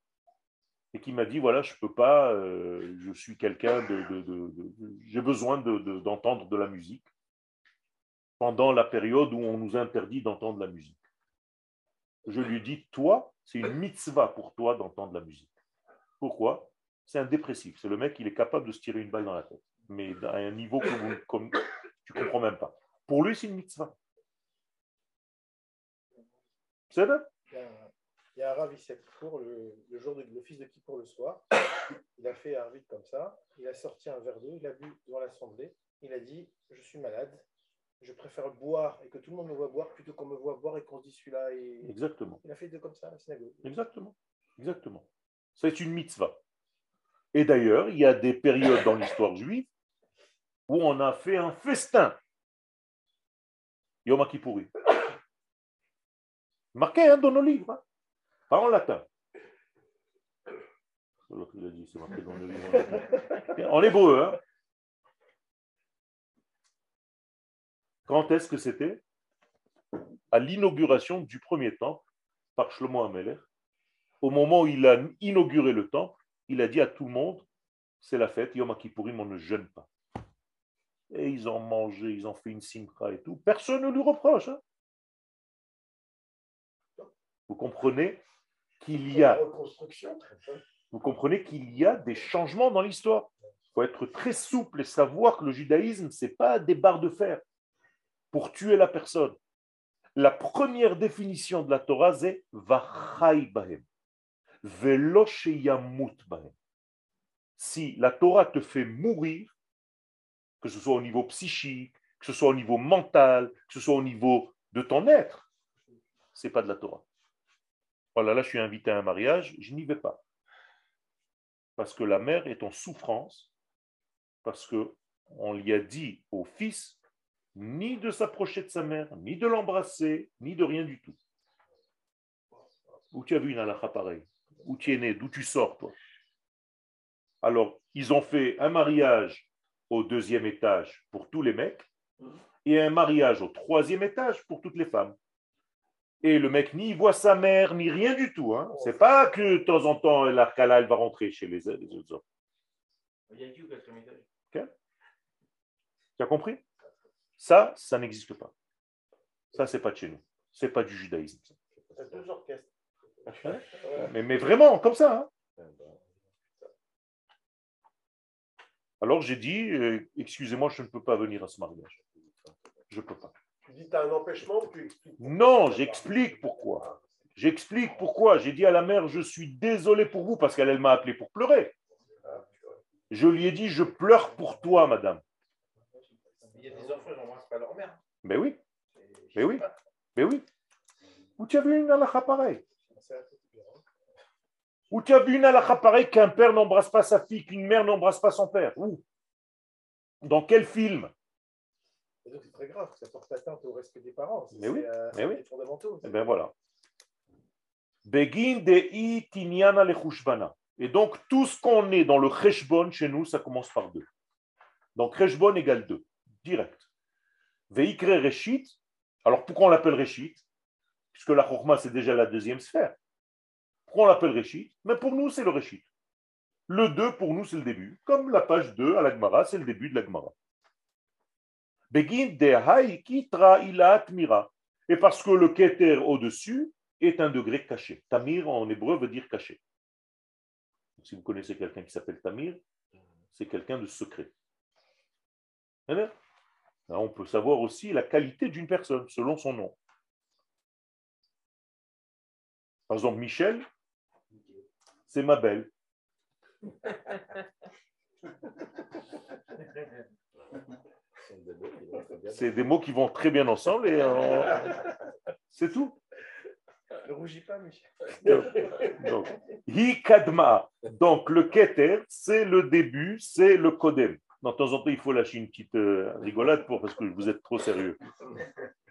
et qui m'a dit voilà, je ne peux pas, euh, je suis quelqu'un de. j'ai besoin d'entendre de, la musique pendant la période où on nous interdit d'entendre la musique. Je lui dis toi, c'est une mitzvah pour toi d'entendre la musique. Pourquoi? C'est un dépressif. C'est le mec, il est capable de se tirer une balle dans la tête. Mais à un niveau que vous, comme, tu ne comprends même pas. Pour lui, c'est une mitzvah. C'est vrai Il y a un Rav pour le, le jour de l'office de pour le soir. Il a fait un vide comme ça. Il a sorti un verre d'eau. Il a bu devant l'assemblée. Il a dit Je suis malade. Je préfère boire et que tout le monde me voit boire plutôt qu'on me voit boire et qu'on se dit celui-là. Et... Exactement. Il a fait deux comme ça à la synagogue. Exactement. Exactement. C'est une mitzvah. Et d'ailleurs, il y a des périodes dans l'histoire juive où on a fait un festin. Yom Kippouri. Marqué hein, dans nos livres, hein. pas en latin. En hébreu. Hein. Quand est-ce que c'était? À l'inauguration du premier temple par Shlomo Ameler. Au moment où il a inauguré le temple, il a dit à tout le monde, c'est la fête, Yom Kippourim, on ne jeûne pas. Et ils ont mangé, ils ont fait une simcha et tout. Personne ne lui reproche. Hein. Vous comprenez qu'il y a. Vous comprenez qu'il y a des changements dans l'histoire. Il faut être très souple et savoir que le judaïsme, ce n'est pas des barres de fer. pour tuer la personne. La première définition de la Torah, c'est Vachai Bahem. Bahem. Si la Torah te fait mourir, que ce soit au niveau psychique, que ce soit au niveau mental, que ce soit au niveau de ton être, c'est pas de la Torah. Voilà, là, je suis invité à un mariage, je n'y vais pas. Parce que la mère est en souffrance, parce que on lui a dit au fils ni de s'approcher de sa mère, ni de l'embrasser, ni de rien du tout. Où tu as vu une halakha pareille? Où tu es né D'où tu sors, toi Alors, ils ont fait un mariage au deuxième étage pour tous les mecs et un mariage au troisième étage pour toutes les femmes. Et le mec ni voit sa mère, ni rien du tout. Hein. C'est pas que de temps en temps, l'arcala, elle va rentrer chez les, les autres hommes. Il y a qui au quatrième étage Tu as compris? Ça, ça n'existe pas. Ça, c'est pas de chez nous. C'est pas du judaïsme. ça. C'est deux orchestres. Mais, mais vraiment, comme ça. hein. Alors j'ai dit, euh, excusez-moi, je ne peux pas venir à ce mariage. Je ne peux pas. Tu dis tu as un empêchement ou tu expliques Non, j'explique pourquoi. J'explique pourquoi. J'ai dit à la mère, je suis désolé pour vous, parce qu'elle elle m'a appelé pour pleurer. Je lui ai dit, je pleure pour toi, madame. Il y a des enfants, ils n'embrassent pas leur mère. Mais oui, Et je mais sais oui, mais oui. Où tu as vu une halakha pareille C'est un peu différent. Où tu as vu une halakha pareille qu'un père n'embrasse pas sa fille, qu'une mère n'embrasse pas son père? Où Dans quel film? Et c'est très grave, ça porte atteinte au respect des parents. Mais oui, C'est, euh, mais oui. fondamentaux. Eh bien voilà. Begin de tinyana lechushbana. Et donc, tout ce qu'on est dans le cheshbon chez nous, ça commence par deux. Donc, cheshbon égale deux, direct. Veikre reshit. Alors, pourquoi on l'appelle reshit? Puisque la chorma, c'est déjà la deuxième sphère. On l'appelle reshit Mais pour nous, c'est le reshit. Le 2, pour nous, c'est le début. Comme la page 2 à l'Agmara, c'est le début de l'Agmara. Begin. Et parce que le keter au-dessus est un degré caché. Tamir en hébreu veut dire caché. Si vous connaissez quelqu'un qui s'appelle Tamir, c'est quelqu'un de secret. Là, on peut savoir aussi la qualité d'une personne selon son nom. Par exemple, Michel, c'est ma belle. C'est des mots qui vont très bien ensemble et euh, c'est tout. Ne rougis pas, Michel. Donc, hi kadma. Donc, le keter, c'est le début, c'est le kodem. De temps en temps, il faut lâcher une petite euh, rigolade pour, parce que vous êtes trop sérieux.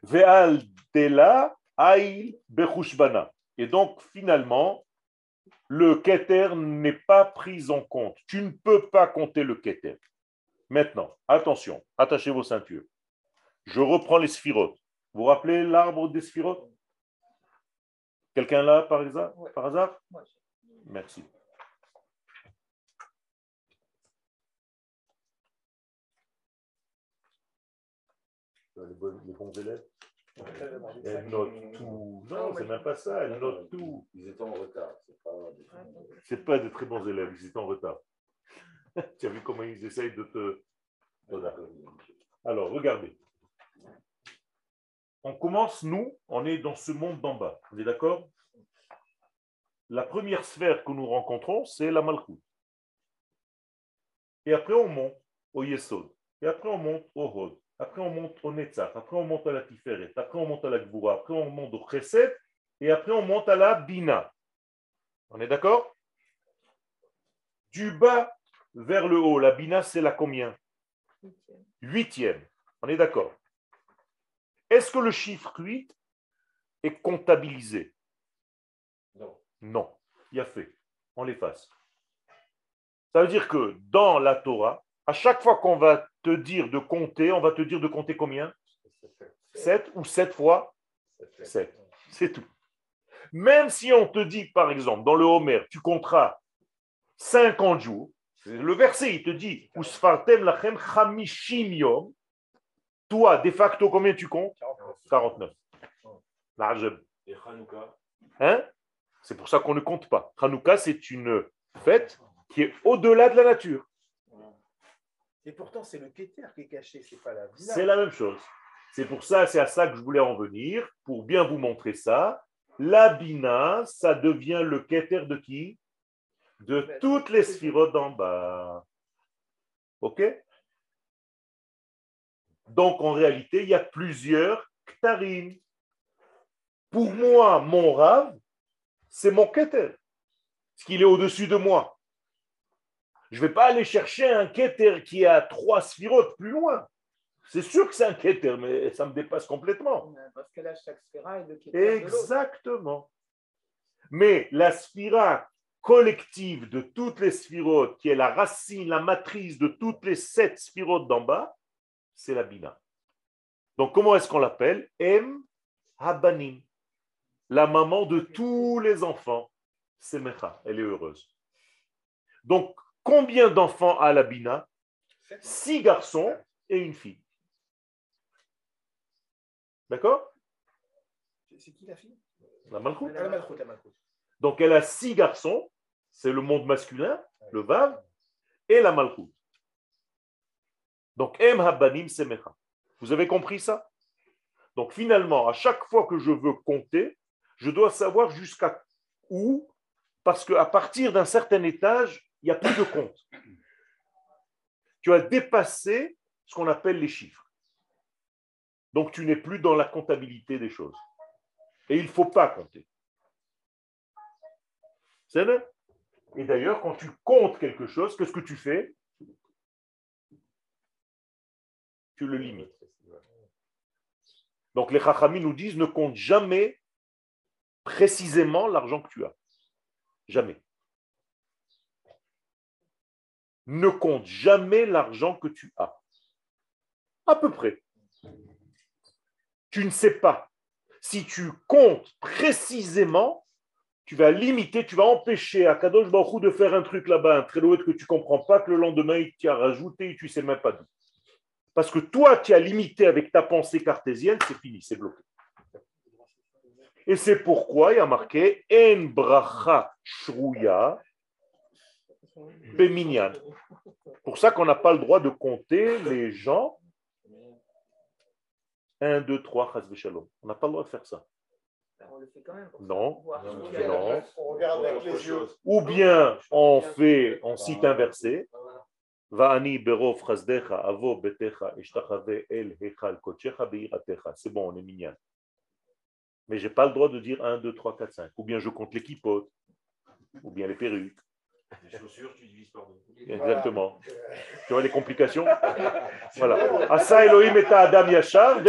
Ve'al dela ail bechushbana. Et donc, finalement, le keter n'est pas pris en compte. Tu ne peux pas compter le keter. Maintenant, attention, attachez vos ceintures. Je reprends les sphirotes. Vous vous rappelez l'arbre des sphirotes? Quelqu'un là, par, hasard? Ouais. par hasard? Merci. Bons, les bons élèves? Elle note tout. Non, c'est même pas ça, elle note tout. Ils étaient en retard. C'est pas... Pas de très bons élèves, ils étaient en retard. tu as vu comment ils essayent de te. Voilà. Alors, regardez. On commence, nous, on est dans ce monde d'en bas. Vous êtes d'accord? La première sphère que nous rencontrons, c'est la Malchut. Et après, on monte au Yesod. Et après, on monte au Hod. Après, on monte au Netzach. Après, on monte à la Tiferet. Après, on monte à la Gvura. Après, on monte au Chesed. Et après, on monte à la Bina. On est d'accord? Du bas vers le haut, la Bina, c'est la combien? Huitième. Huitième. On est d'accord? Est-ce que le chiffre 8 est comptabilisé? Non. Non. Il y a fait. On l'efface. Ça veut dire que dans la Torah, à chaque fois qu'on va te dire de compter, on va te dire de compter combien? 7 ou 7 fois 7. C'est tout. Même si on te dit, par exemple, dans le Homer, tu compteras 50 jours, le verset, il te dit, lachem chamishim toi, de facto, combien tu comptes? 49. L'ajab. Et Hanouka, Hein? C'est pour ça qu'on ne compte pas. Hanouka, c'est une fête qui est au-delà de la nature. Et pourtant, c'est le Keter qui est caché, c'est pas la Bina. C'est la même chose. C'est pour ça, c'est à ça que je voulais en venir, pour bien vous montrer ça. La bina, ça devient le keter de qui? De toutes les sphirotes d'en bas. OK? Donc, en réalité, il y a plusieurs ktarim. Pour moi, mon rave, c'est mon keter. Ce qu'il est au-dessus de moi. Je ne vais pas aller chercher un keter qui à trois sphirotes plus loin. C'est sûr que c'est un keter, mais ça me dépasse complètement. Parce que là, chaque sphira est de Exactement. Mais la sphira collective de toutes les sphirotes, qui est la racine, la matrice de toutes les sept sphirotes d'en bas, c'est la bina. Donc, comment est-ce qu'on l'appelle? M Habanim, la maman de tous les enfants. C'est Mecha, elle est heureuse. Donc, combien d'enfants a la bina Six garçons et une fille. D'accord? C'est qui la fille? La Malchoute. Ah, La Malchoute, la Malchoute. Donc elle a six garçons, c'est le monde masculin, le Vav, et la Malchoute. Donc Em Habanim Semecha. Vous avez compris ça? Donc finalement, à chaque fois que je veux compter, je dois savoir jusqu'à où, parce qu'à partir d'un certain étage, il n'y a plus de compte. Tu as dépassé ce qu'on appelle les chiffres. Donc tu n'es plus dans la comptabilité des choses. Et il ne faut pas compter. C'est Et d'ailleurs, quand tu comptes quelque chose, qu'est-ce que tu fais? Tu le limites. Donc les Chachamim nous disent ne compte jamais précisément l'argent que tu as. Jamais. Ne compte jamais l'argent que tu as. À peu près. Tu ne sais pas. Si tu comptes précisément, tu vas limiter, tu vas empêcher à Kadosh Baruch de faire un truc là-bas, un tréloïde que tu ne comprends pas, que le lendemain, il t'y a rajouté et tu ne sais même pas d'où. Parce que toi, tu as limité avec ta pensée cartésienne, c'est fini, c'est bloqué. Et c'est pourquoi il y a marqué En bracha shruya beminyan. Pour ça qu'on n'a pas le droit de compter les gens. 1, 2, 3, chas shalom. On n'a pas le droit de faire ça. On le fait quand même. Non. Non, s'il y a la non. place. On regarde avec les yeux. Ou bien on fait, on cite un verset. C'est bon, on est mignon. Mais je n'ai pas le droit de dire 1, 2, 3, 4, 5. Ou bien je compte les kippotes, ou bien les perruques. Les chaussures, tu divises par deux. Exactement. Tu vois les complications Voilà. Asa Elohim et Adam Yachar.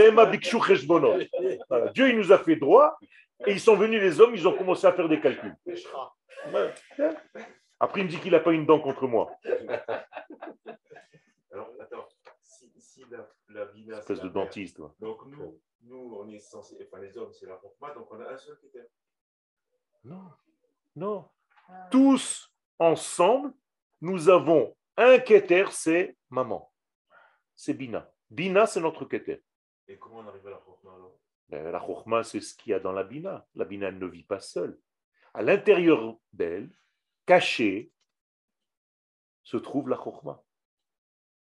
Dieu, il nous a fait droit, et ils sont venus les hommes, ils ont commencé à faire des calculs. Après, il me dit qu'il n'a pas une dent contre moi. Alors, attends, si, si la, la bina. c'est Espèce la de mère, dentiste. toi. Donc, nous, nous, on est censé. Enfin, les hommes, c'est la Chokma, donc on a un seul critère. Non, non. Tous ensemble, nous avons un keter, c'est maman. C'est Bina. Bina, c'est notre keter. Et comment on arrive à la Chokma alors? Ben, La chokhma, c'est ce qu'il y a dans la Bina. La Bina, elle ne vit pas seule. À l'intérieur d'elle, cachée, se trouve la chokhma.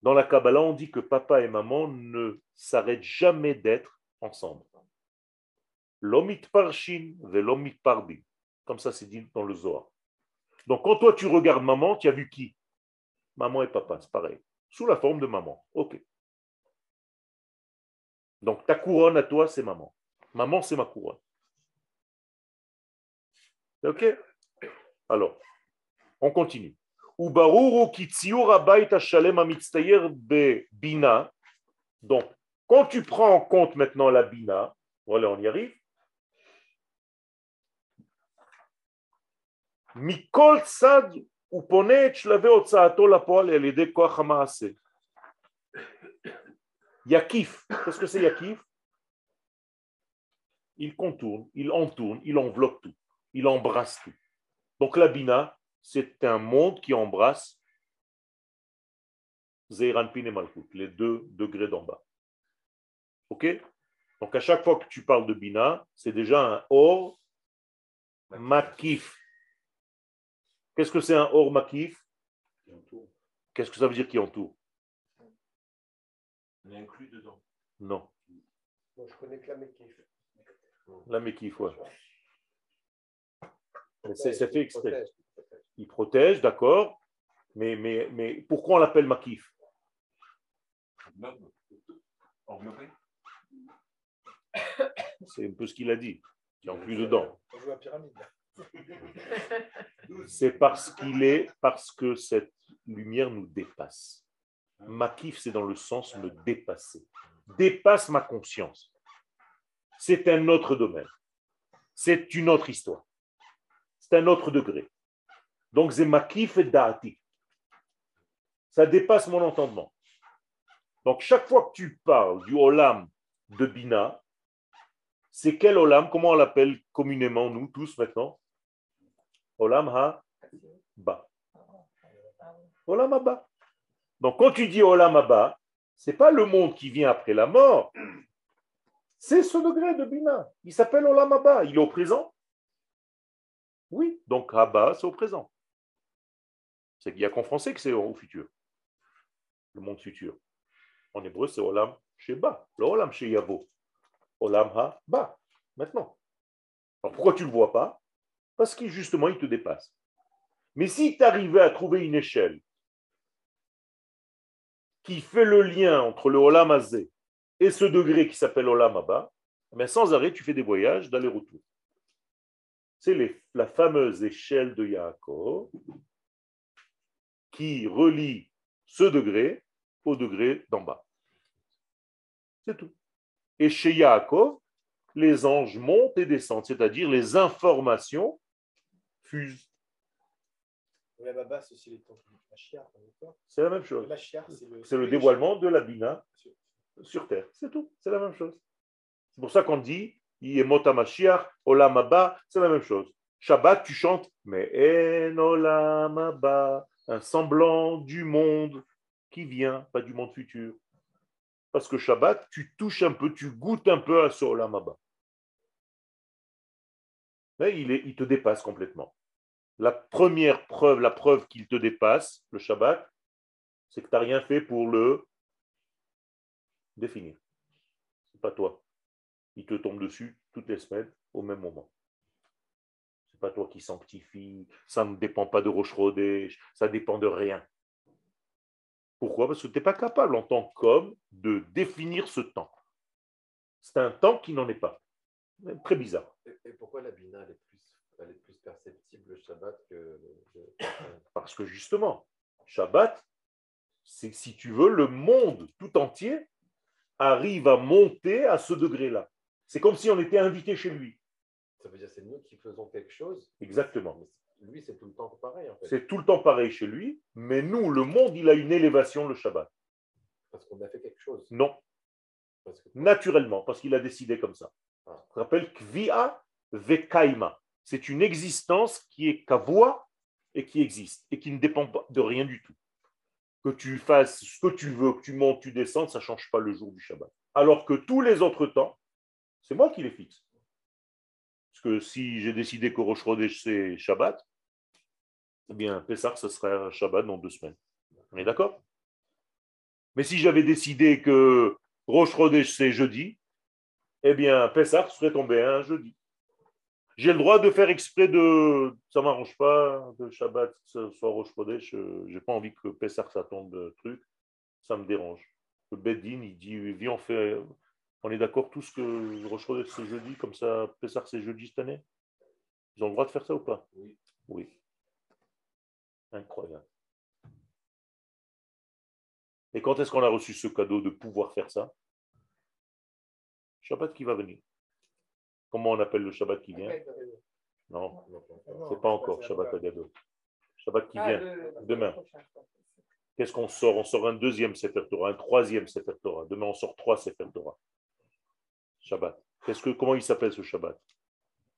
Dans la Kabbalah, on dit que papa et maman ne s'arrêtent jamais d'être ensemble. L'omit parshin ve l'omit parbin. Comme ça, c'est dit dans le Zohar. Donc, quand toi, tu regardes maman, tu as vu qui? Maman et papa, c'est pareil. Sous la forme de maman. OK. Donc, ta couronne à toi, c'est maman. Maman, c'est ma couronne. OK? Alors, on continue. Donc, quand tu prends en compte maintenant la bina, voilà, on y arrive. Yakif. Qu'est-ce que c'est Yakif Il contourne, il entourne, il enveloppe tout, il embrasse tout. Donc la Bina, c'est un monde qui embrasse Zeiranpin et Malchut, les deux degrés d'en bas. Ok? Donc à chaque fois que tu parles de Bina, c'est déjà un Or Makif. Qu'est-ce que c'est un Or Makif Qu'est-ce que ça veut dire qui entoure? On est inclus dedans. Non. Moi, je connais que la Mekif. La Mekif, ouais. C'est fait exprès. Il protège, d'accord, mais, mais, mais pourquoi on l'appelle Makif Enveloppé C'est un peu ce qu'il a dit. Il n'y a plus dedans. On joue à pyramide. C'est parce qu'il est, parce que cette lumière nous dépasse. Makif, c'est dans le sens me dépasser. Dépasse ma conscience. C'est un autre domaine. C'est une autre histoire. C'est un autre degré. Donc, c'est Makif et Da'ati. Ça dépasse mon entendement. Donc, chaque fois que tu parles du Olam de Bina, c'est quel Olam? Comment on l'appelle communément, nous tous maintenant? Olam Ha-Ba. Olam Ha-Ba. Donc, quand tu dis Olam Ha-Ba, ce n'est pas le monde qui vient après la mort. C'est ce degré de Bina. Il s'appelle Olam Ha-Ba. Il est au présent Oui. Donc, Ha-Ba, c'est au présent. C'est qu'il n'y a qu'en français que c'est au futur. Le monde futur. En hébreu, c'est Olam Sheba. Le Olam Sheyavo. Olam Ha-Ba. Maintenant. Alors, pourquoi tu ne le vois pas? Parce qu'il, justement, il te dépasse. Mais si tu arrivais à trouver une échelle qui fait le lien entre le Olam Azé et ce degré qui s'appelle Olam Abba, mais sans arrêt, tu fais des voyages d'aller-retour. C'est la fameuse échelle de Yaakov qui relie ce degré au degré d'en bas. C'est tout. Et chez Yaakov, les anges montent et descendent, c'est-à-dire les informations La Baba, c'est aussi les temps de Machiar, d'accord C'est la même chose. C'est le. C'est le dévoilement de la Bina sur terre. C'est tout. C'est la même chose. C'est pour ça qu'on dit Yemota Mashiach, Olam c'est la même chose. Shabbat, tu chantes, mais En Olam un semblant du monde qui vient, pas du monde futur. Parce que Shabbat, tu touches un peu, tu goûtes un peu à ce Olam Haba. Mais il, est, il te dépasse complètement. La première preuve, la preuve qu'il te dépasse, le Shabbat, c'est que tu n'as rien fait pour le définir. C'est pas toi. Il te tombe dessus toutes les semaines au même moment. C'est pas toi qui sanctifie. Ça ne dépend pas de Roche Rodèche. Ça dépend de rien. Pourquoi? Parce que tu n'es pas capable en tant qu'homme de définir ce temps. C'est un temps qui n'en est pas. Très bizarre. Et, et pourquoi la Bina elle est elle est plus perceptible le Shabbat que. Parce que justement, Shabbat, c'est si tu veux, le monde tout entier arrive à monter à ce degré-là. C'est comme si on était invité chez lui. Ça veut dire que c'est nous qui faisons quelque chose. Exactement. lui, c'est tout le temps pareil en fait. C'est tout le temps pareil chez lui, mais nous, le monde, il a une élévation le Shabbat. Parce qu'on a fait quelque chose. Non, Parce que- naturellement, parce qu'il a décidé comme ça. Ah. On rappelle Kvia Vekaima. C'est une existence qui est kavua et qui existe et qui ne dépend pas de rien du tout. Que tu fasses ce que tu veux, que tu montes, tu descends, ça ne change pas le jour du Shabbat. Alors que tous les autres temps, c'est moi qui les fixe. Parce que si j'ai décidé que Rosh c'est Shabbat, eh bien, Pessah, ce serait un Shabbat dans deux semaines. On est d'accord? Mais si j'avais décidé que Rosh c'est jeudi, eh bien, Pessah serait tombé un jeudi. J'ai le droit de faire exprès de. Ça m'arrange pas, de Shabbat, que ce soit Rosh Chodesh. euh, J'ai pas envie que Pessah, ça tombe de truc. Ça me dérange. Le Beddin, il dit Viens, on fait. On est d'accord tous que Rosh c'est jeudi, comme ça, Pessah, c'est jeudi cette année? Ils ont le droit de faire ça ou pas? Oui. Oui. Incroyable. Et quand est-ce qu'on a reçu ce cadeau de pouvoir faire ça? Shabbat qui va venir. Comment on appelle le Shabbat qui vient? Non, c'est pas encore Shabbat. Agadol. Shabbat qui Ah, vient. demain. Qu'est-ce qu'on sort? On sort un deuxième Sefer Torah, un troisième Sefer Torah. Demain, on sort trois Sefer Torah. Shabbat. Qu'est-ce que, comment il s'appelle ce Shabbat?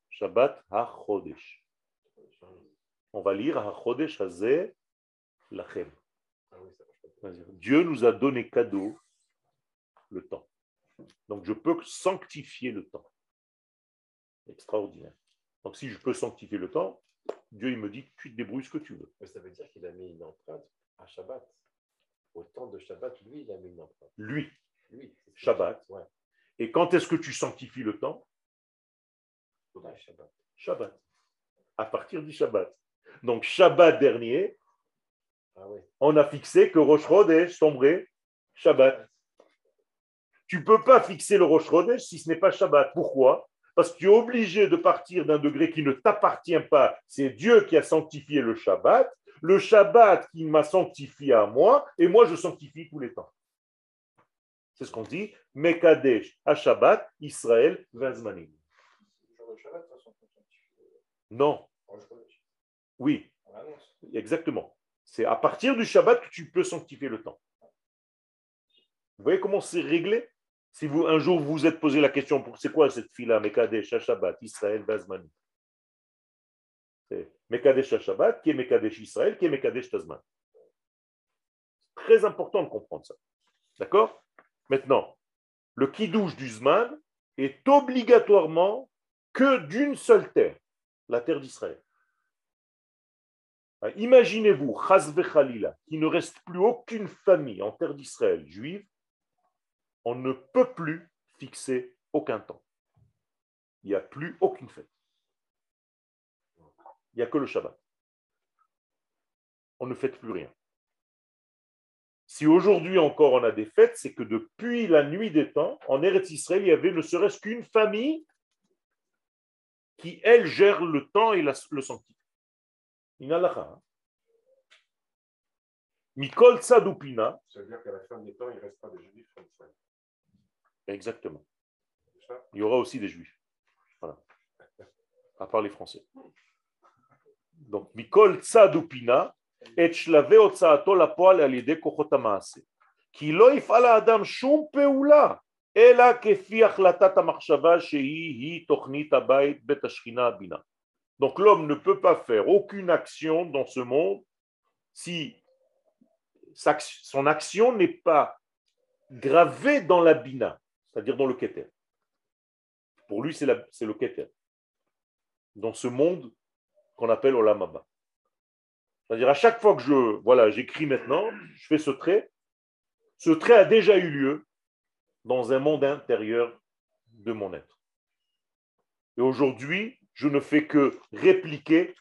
Shabbat HaChodesh. On va lire HaChodesh Hazeh Lachem. Ah Dieu nous a donné cadeau le temps. Donc je peux sanctifier le temps. Extraordinaire. Donc si je peux sanctifier le temps, Dieu il me dit tu te débrouilles ce que tu veux. Mais ça veut dire qu'il a mis une empreinte à Shabbat. Au temps de Shabbat, lui, il a mis une empreinte. Lui, Lui. Shabbat. Ouais. Et quand est-ce que tu sanctifies le temps? Shabbat. Shabbat. À partir du Shabbat. Donc, Shabbat dernier, Ah oui. on a fixé que Rosh Chodesh tomberait Shabbat. Tu ne peux pas fixer le Rosh Chodesh si ce n'est pas Shabbat. Pourquoi? Parce que tu es obligé de partir d'un degré qui ne t'appartient pas. C'est Dieu qui a sanctifié le Shabbat. Le Shabbat qui m'a sanctifié à moi, et moi je sanctifie tous les temps. C'est ce qu'on dit. Mekadesh à Shabbat, Israël, Vazmanim. Non, oui. Exactement. C'est à partir du Shabbat que tu peux sanctifier le temps. Vous voyez comment c'est réglé? Si vous un jour vous vous êtes posé la question pour c'est quoi cette fila Mekadesh Shabbat, Israël, Bazman C'est Mekadesh Shabbat, qui est Mekadesh Israël, qui est Mekadesh Tazman. Très important de comprendre ça. D'accord? Maintenant, le kidouche du Zman est obligatoirement que d'une seule terre, la terre d'Israël. Imaginez-vous, Chazve Khalila, qu'il ne reste plus aucune famille en terre d'Israël juive, on ne peut plus fixer aucun temps. Il n'y a plus aucune fête. Il n'y a que le Shabbat. On ne fête plus rien. Si aujourd'hui encore on a des fêtes, c'est que depuis la nuit des temps, en Eretz Israël, il y avait ne serait-ce qu'une famille qui, elle, gère le temps et le sanctifie. Inalacha. hein. Mikol Tsadoupina, Ça veut dire qu'à la fin des temps, il ne reste pas juifs. Exactement. Il y aura aussi des juifs. Voilà. À part les Français. Donc, Mikol Tsadupina, et Shlave Otsaato la poil alide Kochotamase. Ki lo yifala Adam shum peula, ela kefi achlatat amachshava shehi hi tochnit abayit bet ashkina abina. Donc, l'homme ne peut pas faire aucune action dans ce monde si son action n'est pas gravée dans la bina, c'est-à-dire dans le keter. Pour lui, c'est le keter. Dans ce monde qu'on appelle Olam Haba. C'est-à-dire à chaque fois que je voilà, j'écris maintenant, je fais ce trait, ce trait a déjà eu lieu dans un monde intérieur de mon être. Et aujourd'hui, je ne fais que répliquer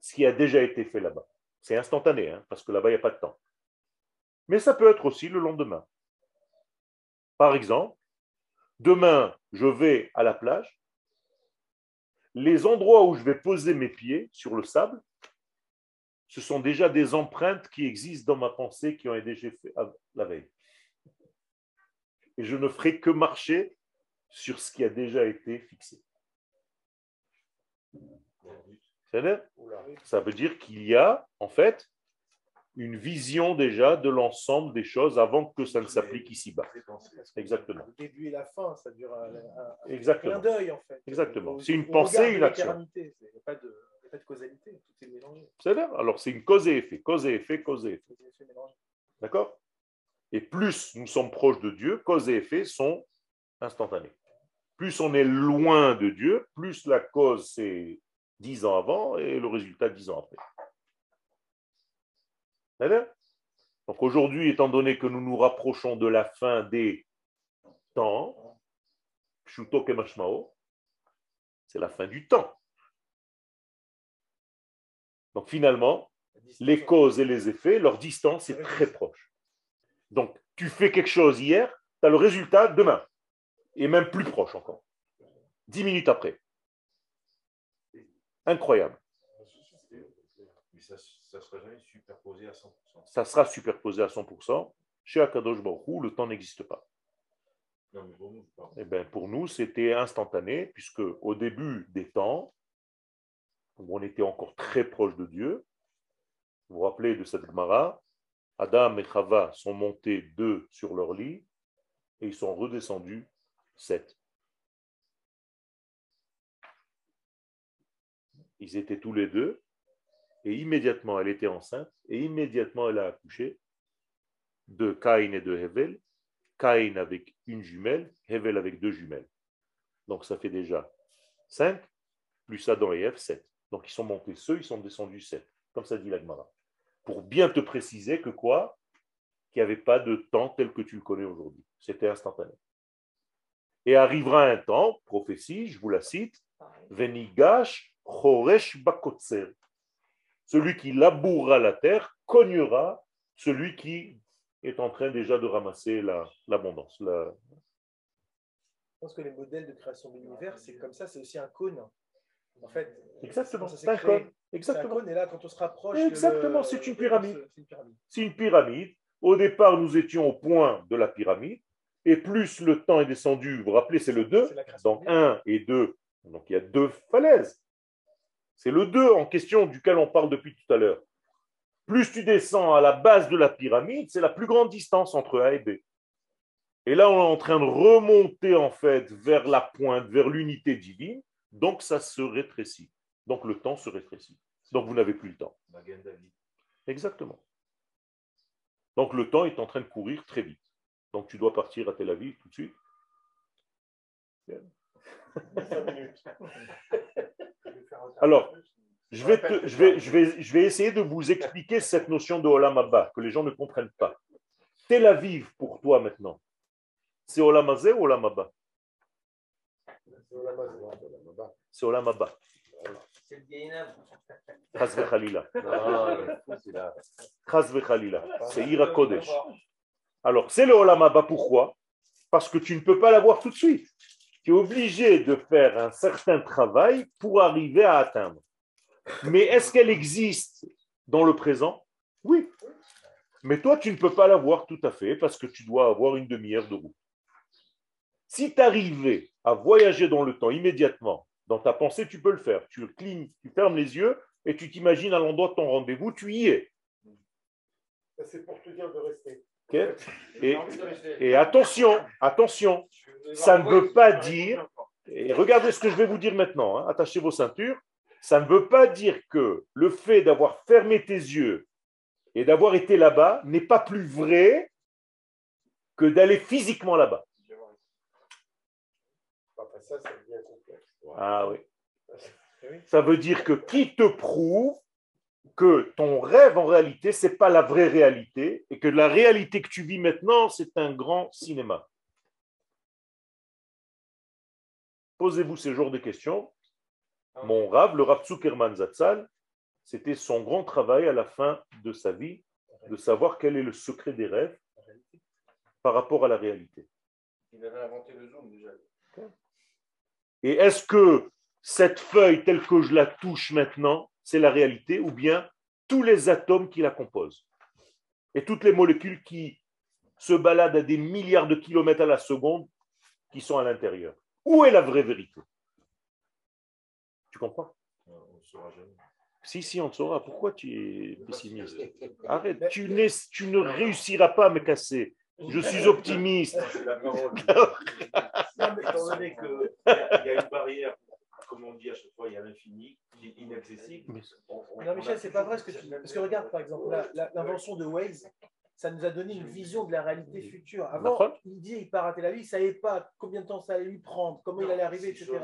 ce qui a déjà été fait là-bas. C'est instantané, hein, parce que là-bas, il n'y a pas de temps. Mais ça peut être aussi le lendemain. Par exemple, demain, je vais à la plage. Les endroits où je vais poser mes pieds sur le sable, ce sont déjà des empreintes qui existent dans ma pensée qui ont été faites la veille. Et je ne ferai que marcher sur ce qui a déjà été fixé. Ça veut dire qu'il y a, en fait, une vision déjà de l'ensemble des choses avant que ça ne s'applique ici-bas. Exactement. Le début et la fin, ça dure un, un- un Exactement. clin d'œil, en fait. Exactement. C'est une pensée et une action. Il n'y a, pas de- il y a pas de causalité, tout est mélangé. C'est vrai Alors, c'est une cause et effet. Cause et effet, cause et effet. D'accord? Et plus nous sommes proches de Dieu, cause et effet sont instantanés. Plus on est loin de Dieu, plus la cause c'est dix ans avant et le résultat dix ans après. Donc aujourd'hui, étant donné que nous nous rapprochons de la fin des temps, c'est la fin du temps. Donc finalement, les causes et les effets, leur distance est très proche. Donc, tu fais quelque chose hier, tu as le résultat demain, et même plus proche encore. Dix minutes après. Incroyable. Ça ne sera jamais superposé à 100%. Ça sera superposé à 100%. Chez Akadosh Baruch Hu, le temps n'existe pas. Non, mais pour nous. Eh ben, pour nous, c'était instantané, puisque au début des temps, où on était encore très proche de Dieu, vous vous rappelez de cette Gemara, Adam et Chava sont montés deux sur leur lit et ils sont redescendus sept. Ils étaient tous les deux et immédiatement elle était enceinte et immédiatement elle a accouché de Caïn et de Hevel Caïn avec une jumelle, Hevel avec deux jumelles. Donc ça fait déjà 5, plus Adam et Ève, 7. Donc ils sont montés ceux, ils sont descendus 7. Comme ça dit l'Agmara. Pour bien te préciser que quoi Qu'il n'y avait pas de temps tel que tu le connais aujourd'hui. C'était instantané. Et arrivera un temps, prophétie, je vous la cite, Venigash Choresh Bakotser. Celui qui labourera la terre cognera celui qui est en train déjà de ramasser la- l'abondance. La, Je pense que les modèles de création de l'univers, c'est comme ça, c'est aussi un cône. En fait, Exactement, c'est un créé. cône. Un et là, quand on se rapproche. Exactement, c'est une pyramide. C'est une pyramide. Au départ, nous étions au point de la pyramide. Et plus le temps est descendu, vous vous rappelez, c'est le 2. C'est la création Donc de l'univers. 1 et 2. Donc il y a deux falaises. C'est le 2 en question duquel on parle depuis tout à l'heure. Plus tu descends à la base de la pyramide, c'est la plus grande distance entre A et B. Et là, on est en train de remonter en fait vers la pointe, vers l'unité divine. Donc ça se rétrécit. Donc le temps se rétrécit. Donc vous n'avez plus le temps. Exactement. Donc le temps est en train de courir très vite. Donc tu dois partir à Tel Aviv tout de suite. Alors, je vais, je, vais, je, vais, je vais essayer de vous expliquer cette notion de Olam Abba, que les gens ne comprennent pas. Tel Aviv, pour toi maintenant, c'est Olam Hazé ou Olam Abba C'est Olam Abba. C'est le v'chalila. C'est Ira Kodesh. Alors, c'est le Olam Abba, pourquoi? Parce que tu ne peux pas l'avoir tout de suite. Obligé de faire un certain travail pour arriver à atteindre. Mais est-ce qu'elle existe dans le présent? Oui. Mais toi, tu ne peux pas l'avoir tout à fait parce que tu dois avoir une demi-heure de route. Si tu arrivais à voyager dans le temps immédiatement, dans ta pensée, tu peux le faire. Tu clignes, tu fermes les yeux et tu t'imagines à l'endroit de ton rendez-vous, tu y es. C'est pour te dire de rester. Et, et attention, attention, ça ne veut pas dire, et regardez ce que je vais vous dire maintenant, hein, attachez vos ceintures, ça ne veut pas dire que le fait d'avoir fermé tes yeux et d'avoir été là-bas n'est pas plus vrai que d'aller physiquement là-bas. Ah oui. Ça veut dire que qui te prouve que ton rêve en réalité, ce n'est pas la vraie réalité et que la réalité que tu vis maintenant, c'est un grand cinéma. Posez-vous ces genres de questions. Mon rave, le Rav Zuckerman Zatzal, c'était son grand travail à la fin de sa vie de savoir quel est le secret des rêves par rapport à la réalité. Il avait inventé le zoom déjà. Et est-ce que cette feuille telle que je la touche maintenant, c'est la réalité ou bien tous les atomes qui la composent et toutes les molécules qui se baladent à des milliards de kilomètres à la seconde qui sont à l'intérieur Où est la vraie vérité? Tu comprends? On ne saura jamais. Si, si, on le saura. Pourquoi tu es pessimiste? Arrête, tu, ne réussiras pas à me casser. Je suis optimiste. Étant donné qu'il y a une barrière, comme on dit à chaque fois, il y a l'infini, qui est inaccessible. on- on- Non, on Michel, c'est pas vrai ce que tu dis. Parce que regarde, par exemple, l'invention de Waze, ça nous a donné une vision de la réalité future. Avant, il dit il part à Tel Aviv, il ne savait pas combien de temps ça allait lui prendre, comment il allait arriver, C'est etc.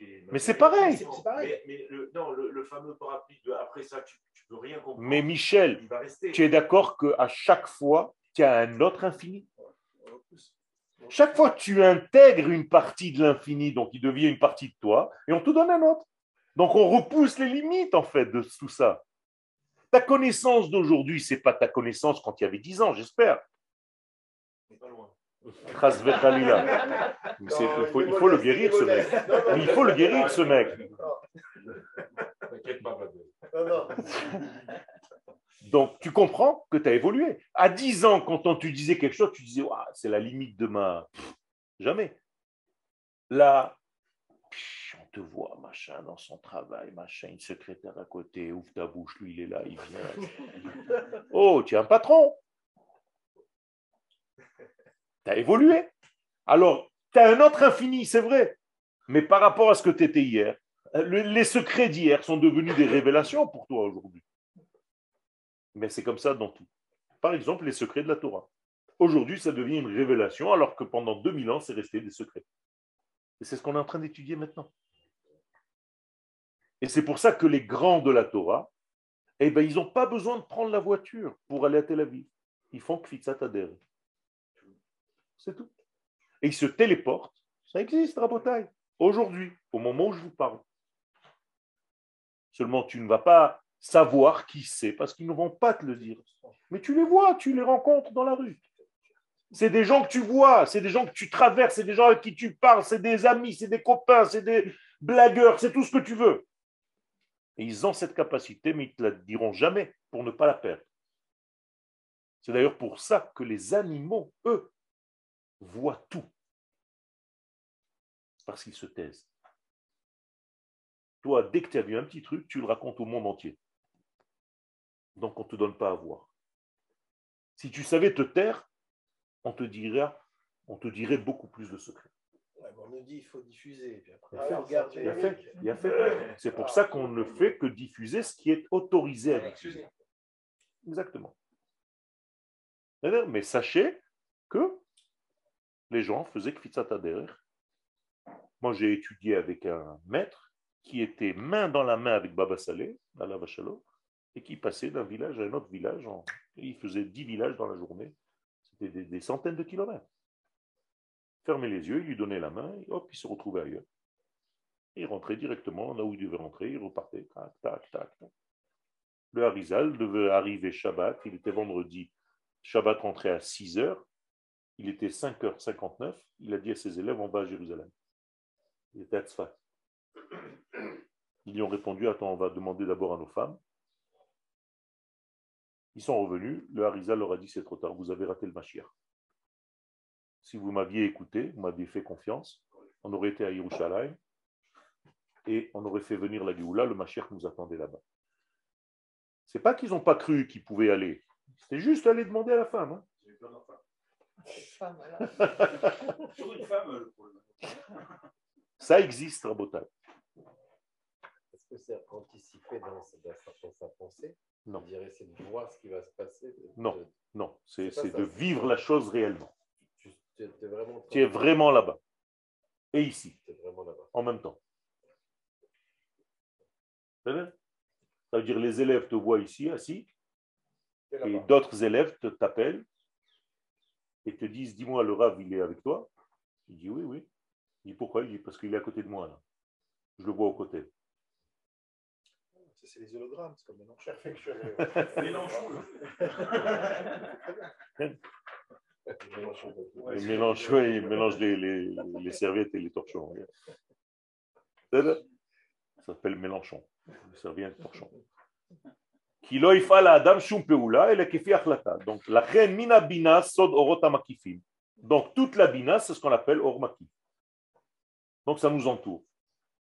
et- Mais c'est pareil. C'est- c'est pareil. Mais, mais le, non, le, le fameux parapluie, de, après ça, tu ne peux rien comprendre. Mais Michel, il va rester. tu es d'accord qu'à chaque fois, tu as un autre infini? Chaque fois que tu intègres une partie de l'infini, donc il devient une partie de toi, et on te donne un autre. Donc on repousse les limites, en fait, de tout ça. Ta connaissance d'aujourd'hui, c'est pas ta connaissance quand il y avait 10 ans, j'espère. Pas loin. Il, faut, il faut le guérir, ce mec. Mais il faut le guérir, ce mec. Donc, tu comprends que tu as évolué. À 10 ans, quand on te disait quelque chose, tu disais, c'est la limite de ma... Jamais. Là, on te voit, machin, dans son travail, machin, une secrétaire à côté, ouvre ta bouche, lui, il est là, il vient. Oh, tu es un patron. Tu as évolué. Alors, tu as un autre infini, c'est vrai. Mais par rapport à ce que tu étais hier, le- les secrets d'hier sont devenus des révélations pour toi aujourd'hui. Mais c'est comme ça dans tout. Par exemple, les secrets de la Torah. Aujourd'hui, ça devient une révélation, alors que pendant 2000 ans, c'est resté des secrets. Et c'est ce qu'on est en train d'étudier maintenant. Et c'est pour ça que les grands de la Torah, eh ben, ils n'ont pas besoin de prendre la voiture pour aller à Tel Aviv. Ils font Kfitsat Adher. C'est tout. Et ils se téléportent Ça existe, Rabotaille. Aujourd'hui, au moment où je vous parle. Seulement, tu ne vas pas savoir qui c'est parce qu'ils ne vont pas te le dire. Mais tu les vois, tu les rencontres dans la rue. C'est des gens que tu vois, c'est des gens que tu traverses, c'est des gens avec qui tu parles, c'est des amis, c'est des copains, c'est des blagueurs, c'est tout ce que tu veux. Et ils ont cette capacité, mais ils ne te la diront jamais pour ne pas la perdre. C'est d'ailleurs pour ça que les animaux, eux, voient tout. Parce qu'ils se taisent. Toi, dès que tu as vu un petit truc, tu le racontes au monde entier. Donc on ne te donne pas à voir. Si tu savais te taire, on te dirait, on te dirait beaucoup plus de secrets. On nous dit qu'il faut diffuser. Puis après, il a fait. Il a fait. C'est pour ça qu'on ne fait que diffuser ce qui est autorisé à diffuser. Exactement. Mais sachez que les gens faisaient Kfitsatader. Moi, j'ai étudié avec un maître qui était main dans la main avec Baba Saleh, à la Vachalo, et qui passait d'un village à un autre village. Il faisait dix villages dans la journée. C'était des, centaines de kilomètres. Fermait les yeux, lui donnait la main, et hop, il se retrouvait ailleurs. Il rentrait directement là où il devait rentrer, il repartait. Tac, tac, tac. Le Harizal devait arriver Shabbat, il était vendredi Shabbat rentrait à 6 heures. Il était 5h59. Il a dit à ses élèves en bas à Jérusalem. Il était à Tzfat. Ils lui ont répondu Attends, on va demander d'abord à nos femmes. Ils sont revenus. Le Harizal leur a dit C'est trop tard, vous avez raté le Mashiach. Si vous m'aviez écouté, vous m'aviez fait confiance, on aurait été à Yerushalayim et on aurait fait venir la Géoula. Le Mashiach nous attendait là-bas. C'est pas qu'ils n'ont pas cru qu'ils pouvaient aller. C'était juste aller demander à la femme. Hein. Ça existe, Rabotal. Est-ce que c'est anticipé dans, sa, pensée? Non. On dirait c'est de voir ce qui va se passer. non, non, c'est de vivre la chose réellement. Tu, es vraiment, tu es vraiment là-bas. Et ici. Vraiment là en même temps. Ça veut dire les élèves te voient ici, assis, et d'autres élèves te t'appellent et te disent Dis-moi, le Rav, il est avec toi? Il dit Oui, oui. Il dit Pourquoi? Il dit Parce qu'il est à côté de moi, là. Je le vois aux côtés. C'est les hologrammes, c'est comme Mélenchon. Mélenchon. il mélange, il mélange les, les, les, serviettes et les torchons. Ça s'appelle Mélenchon. Et torchons. Donc, la reine mina bina sod makifim. Donc, toute la bina, c'est ce qu'on appelle or Donc, ça nous entoure.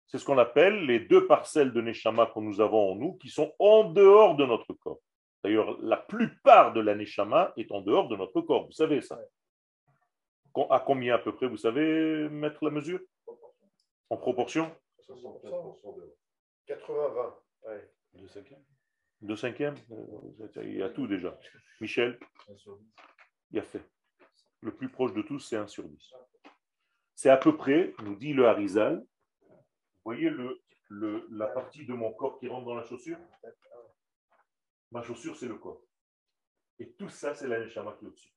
C'est ce qu'on appelle les deux parcelles de Neshama que nous avons en nous qui sont en dehors de notre corps. D'ailleurs, la plupart de la Neshama est en dehors de notre corps. Vous savez ça. À combien à peu près, vous savez mettre la mesure? En proportion? 80-20. Ouais. Deux cinquièmes Il y a tout déjà. Michel? Il a fait. Le plus proche de tous, c'est 1 sur 10. C'est à peu près, nous dit le Harizal, vous voyez le, le, la partie de mon corps qui rentre dans la chaussure? Ma chaussure, c'est le corps. Et tout ça, c'est la Neshama qui est au-dessus.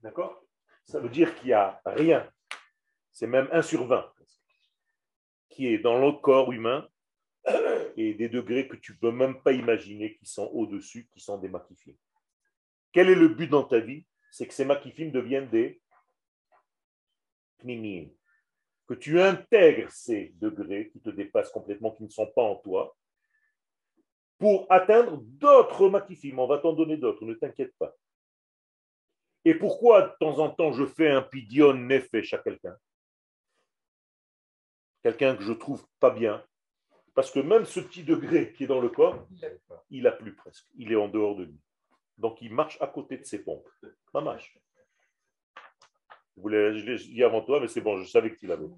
D'accord? Ça veut dire qu'il n'y a rien, c'est même 1 sur 20, qui est dans le corps humain et des degrés que tu ne peux même pas imaginer qui sont au-dessus, qui sont des makifim. Quel est le but dans ta vie? C'est que ces makifim deviennent des pnimim. Que tu intègres ces degrés qui te dépassent complètement, qui ne sont pas en toi, pour atteindre d'autres makifim. On va t'en donner d'autres, ne t'inquiète pas. Et pourquoi de temps en temps je fais un pidion nefesh à quelqu'un? Quelqu'un que je trouve pas bien, parce que même ce petit degré qui est dans le corps, il a plus presque. Il est en dehors de lui. Donc il marche à côté de ses pompes. marche. Je, voulais, je l'ai dit avant toi, mais c'est bon, je savais que tu l'avais.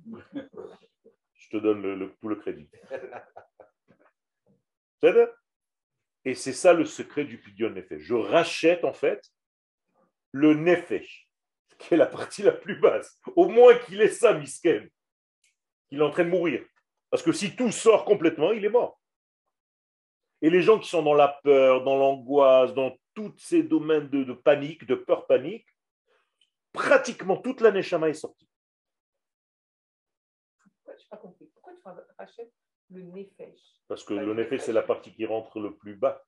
Je te donne le, tout le crédit. Et c'est ça le secret du pidion nefesh. Je rachète en fait le nefesh, qui est la partie la plus basse. Au moins qu'il ait ça, misken. Qu'il est en train de mourir. Parce que si tout sort complètement, il est mort. Et les gens qui sont dans la peur, dans l'angoisse, dans tous ces domaines de, panique, de peur panique, pratiquement toute la Neshama est sortie. Pas. Pourquoi tu rachètes? Le Nefesh Parce que le Nefesh, c'est la partie qui rentre le plus bas.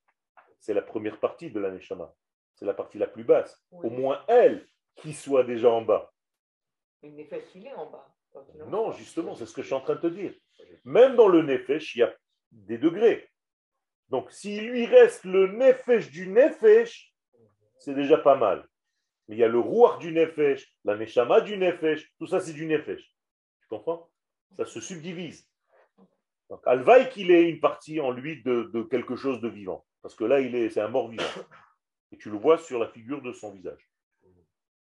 C'est la première partie de la Neshama. C'est la partie la plus basse. Au moins elle qui soit déjà en bas. Le Nefesh, il est en bas. Non, justement, c'est ce que je suis en train de te dire. Même dans le Nefesh, il y a des degrés. Donc, s'il lui reste le Nefesh du Nefesh, c'est déjà pas mal. Mais il y a le Rouar du Nefesh, la Neshama du Nefesh, tout ça c'est du Nefesh. Tu comprends? Ça se subdivise. Donc, Alvaï qu'il ait une partie en lui de, de, quelque chose de vivant. Parce que là, il est, c'est un mort vivant. Et tu le vois sur la figure de son visage.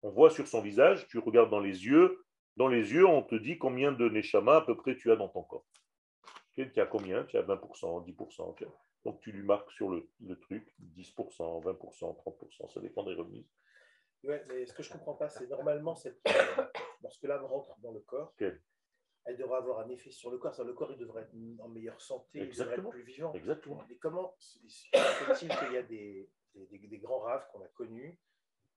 On voit sur son visage, tu regardes dans les yeux, dans les yeux, on te dit combien de Neshama à peu près tu as dans ton corps. Tu as combien? Tu as 20%, 10%. Donc tu lui marques sur le, le truc 10%, 20%, 30%, ça dépend des remises. Ouais, mais ce que je ne comprends pas, c'est normalement, cette... lorsque l'âme rentre dans le corps, elle devrait avoir un effet sur le corps. le corps, il devrait être en meilleure santé, il devrait être plus vivant. Exactement. Mais comment fait-il qu'il y a des, des, des grands raves qu'on a connus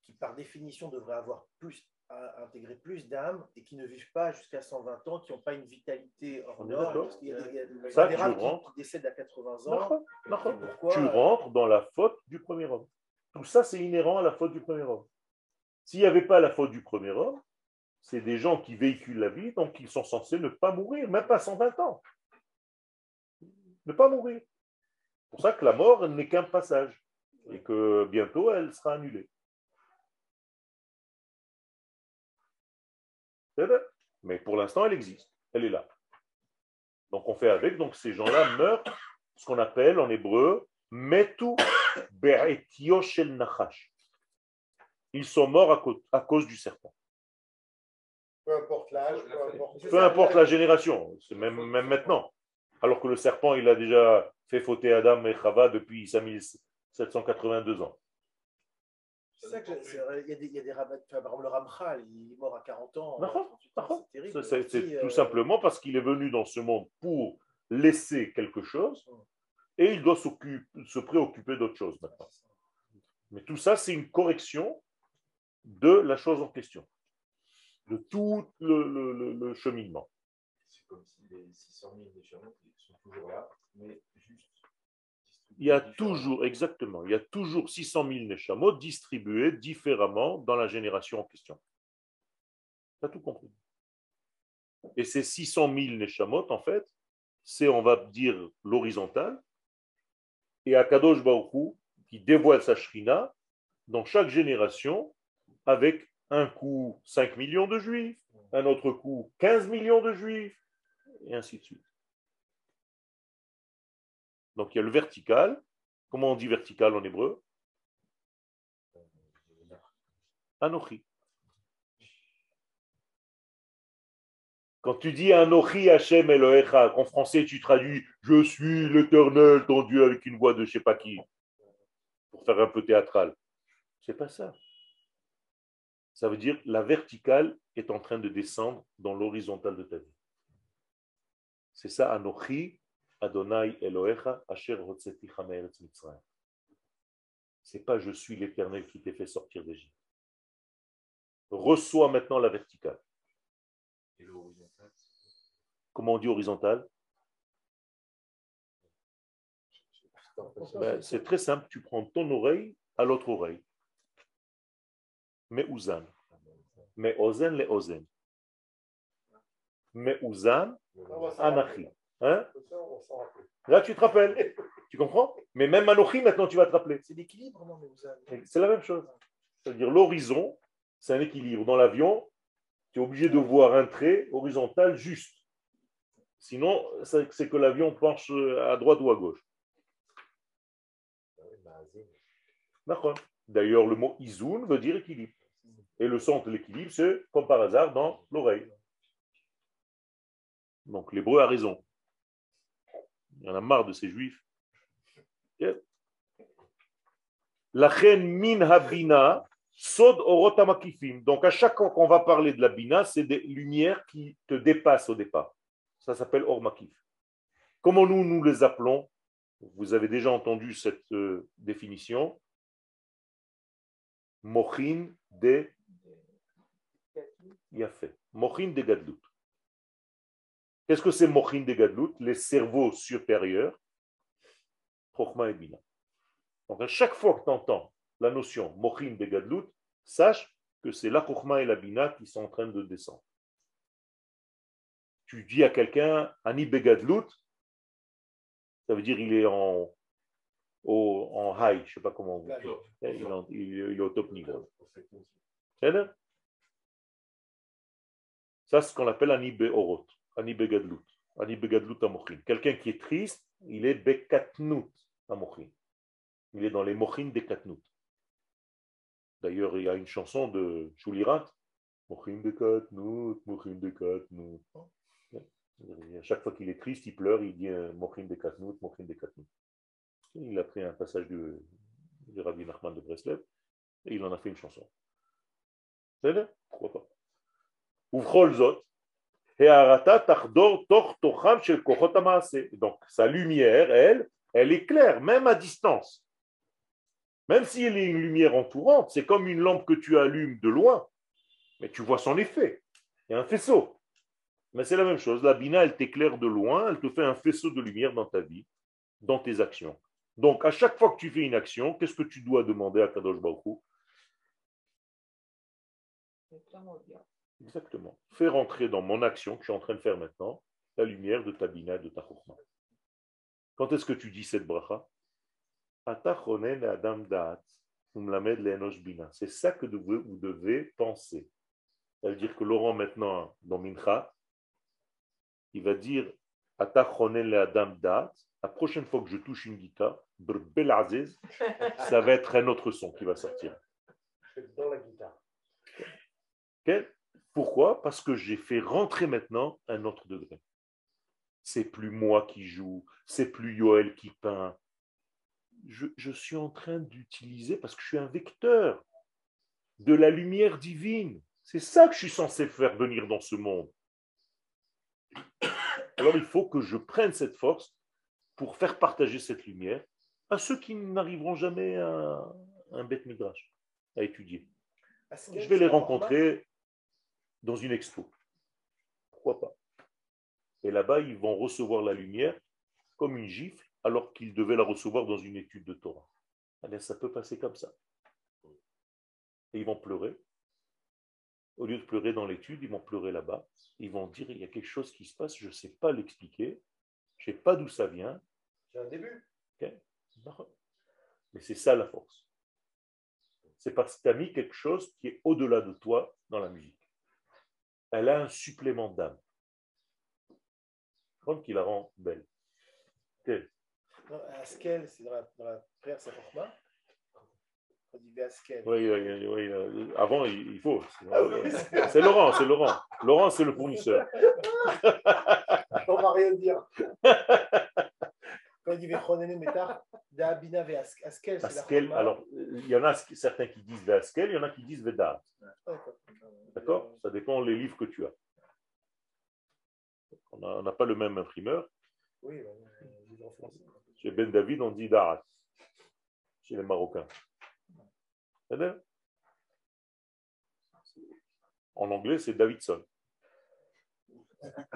qui, par définition, devraient avoir plus à intégrer plus d'âmes et qui ne vivent pas jusqu'à 120 ans, qui n'ont pas une vitalité hors norme? Il y a, des, Ça, des raves qui, décèdent à 80 ans. Pourquoi? Tu rentres dans la faute du premier homme. Tout ça, c'est inhérent à la faute du premier homme. S'il n'y avait pas la faute du premier homme, c'est des gens qui véhiculent la vie, donc ils sont censés ne pas mourir, même pas 120 ans. Ne pas mourir. C'est pour ça que la mort n'est qu'un passage et que bientôt elle sera annulée. Mais pour l'instant, elle existe. Elle est là. Donc on fait avec. Donc ces gens-là meurent, ce qu'on appelle en hébreu, metu be'etio nachash. Ils sont morts à cause du serpent. Peu importe l'âge, peu importe, Peu importe la génération, c'est même, même maintenant. Alors que le serpent, il a déjà fait fauter Adam et Chava depuis 5782 ans. C'est ça que il y a des, il y a des rabbins, par exemple, le Ramchal, il est mort à 40 ans. D'accord, 38 ans, C'est tout euh, simplement parce qu'il est venu dans ce monde pour laisser quelque chose et il doit s'occuper- se préoccuper d'autre chose maintenant. Mais tout ça, c'est une correction de la chose en question, de tout le, le- le- le cheminement. C'est comme si les 600 000 déchirements sont toujours là, mais juste. Il y a toujours, exactement, il y a toujours 600 000 Neshamot distribués différemment dans la génération en question. Tu as tout compris. Et ces 600 000 Neshamot, en fait, c'est, on va dire, l'horizontale. Et Akadosh Baruch Hu, qui dévoile sa shrina dans chaque génération avec un coup 5 millions de juifs, un autre coup 15 millions de juifs, et ainsi de suite. Donc il y a le vertical. Comment on dit vertical en hébreu? Anochi. Quand tu dis Anochi Hashem Elohecha, en français tu traduis Je suis l'éternel, ton Dieu, avec une voix de je sais pas qui, pour faire un peu théâtral. C'est pas ça. Ça veut dire la verticale est en train de descendre dans l'horizontale de ta vie. C'est ça, Anochi Adonai Elohecha Asher Mitzrayim. C'est pas je suis l'éternel qui t'ai fait sortir d'Égypte. Reçois maintenant la verticale. Et Comment on dit horizontal? Ben, C'est très simple. Tu prends ton oreille à l'autre oreille. Mais ouzan. Mais ozen les ozen. Mais ouzan, anachi. Hein? Là, tu te rappelles. Tu comprends? Mais même Anochi, maintenant, tu vas te rappeler. C'est l'équilibre, non, C'est la même chose. C'est-à-dire l'horizon, c'est un équilibre. Dans l'avion, tu es obligé de voir un trait horizontal juste. Sinon, c'est c'est que l'avion penche à droite ou à gauche. D'accord. D'ailleurs, le mot izoun veut dire équilibre. Et le centre de l'équilibre, c'est, comme par hasard, dans l'oreille. Donc l'hébreu a raison. Il y en a marre de ces juifs. La min habina, sod orot hamakifim. Donc à chaque fois qu'on va parler de la bina, c'est des lumières qui te dépassent au départ. Ça s'appelle or makif. Comment nous, nous les appelons? Vous avez déjà entendu cette euh, définition. Mochin de Il a fait. Mochin de Gadlut. Qu'est-ce que c'est Mochin de Gadlut Les cerveaux supérieurs, Chochma et Bina. Donc à chaque fois que tu entends la notion Mochin de Gadlut, sache que c'est la Chochma et la Bina qui sont en train de descendre. Tu dis à quelqu'un Ani Begadlut, ça veut dire il est en, au, en high, je ne sais pas comment vous dites. Il, il est au top niveau. Ça c'est ce qu'on appelle Ani Beorot, Ani Begadlut, Ani Begadlut Amochin. Quelqu'un qui est triste, il est Bekatnut Amochin. Il est dans les Mochin des Katnut. D'ailleurs, il y a une chanson de Choulirat, Mochin de Katnut, Mochin de Katnut. À chaque fois qu'il est triste, il pleure, il dit euh, Mochin de Katnut, Mochin de Katnut. Il a pris un passage de, de Rabbi Nachman de Breslev et il en a fait une chanson. C'est Pourquoi pas? Donc, sa lumière, elle, elle est claire, même à distance. Même si elle est une lumière entourante, c'est comme une lampe que tu allumes de loin, mais tu vois son effet. Il y a un faisceau. Mais c'est la même chose. La Bina, elle t'éclaire de loin, elle te fait un faisceau de lumière dans ta vie, dans tes actions. Donc, à chaque fois que tu fais une action, qu'est-ce que tu dois demander à Kadosh Baruch Exactement. Fais rentrer dans mon action que je suis en train de faire maintenant la lumière de ta bina, de ta chokhmah. Quand est-ce que tu dis cette bracha? Bina. C'est ça que vous devez penser. Ça veut dire que Laurent, maintenant, dans Mincha, il va dire. La prochaine fois que je touche une guitare, ça va être un autre son qui va sortir. Dans la guitare. Ok? Pourquoi? Parce que j'ai fait rentrer maintenant un autre degré. C'est plus moi qui joue, c'est plus Yoel qui peint. Je, je suis en train d'utiliser, parce que je suis un vecteur de la lumière divine. C'est ça que je suis censé faire venir dans ce monde. Alors il faut que je prenne cette force pour faire partager cette lumière à ceux qui n'arriveront jamais à un bête midrash, à étudier. Je vais les rencontrer dans une expo. Pourquoi pas? Et là-bas, ils vont recevoir la lumière comme une gifle, alors qu'ils devaient la recevoir dans une étude de Torah. Eh bien, ça peut passer comme ça. Et ils vont pleurer. Au lieu de pleurer dans l'étude, ils vont pleurer là-bas. Ils vont dire, il y a quelque chose qui se passe, je ne sais pas l'expliquer, je ne sais pas d'où ça vient. C'est un début. Mais c'est ça la force. C'est parce que tu as mis quelque chose qui est au-delà de toi dans la musique. Elle a un supplément d'âme. Comme qui la rend belle. Non, Askel, c'est dans la, dans la prière, Chokhmah. On dit Askel. Oui, oui, oui, oui. Avant, il faut. Ah oui, c'est- Laurent, c'est Laurent. Laurent, c'est le fournisseur. On va rien dire. Quand il dit Vechonene Metar, Da'abina Askel, c'est Askel, alors, il y en a certains qui disent Askel, il y en a qui disent Veda. D'accord? Ça dépend les livres que tu as. On n'a pas le même imprimeur. Oui, bah, en français. Chez Ben David, on dit Darat. Chez les Marocains. En anglais, c'est Davidson.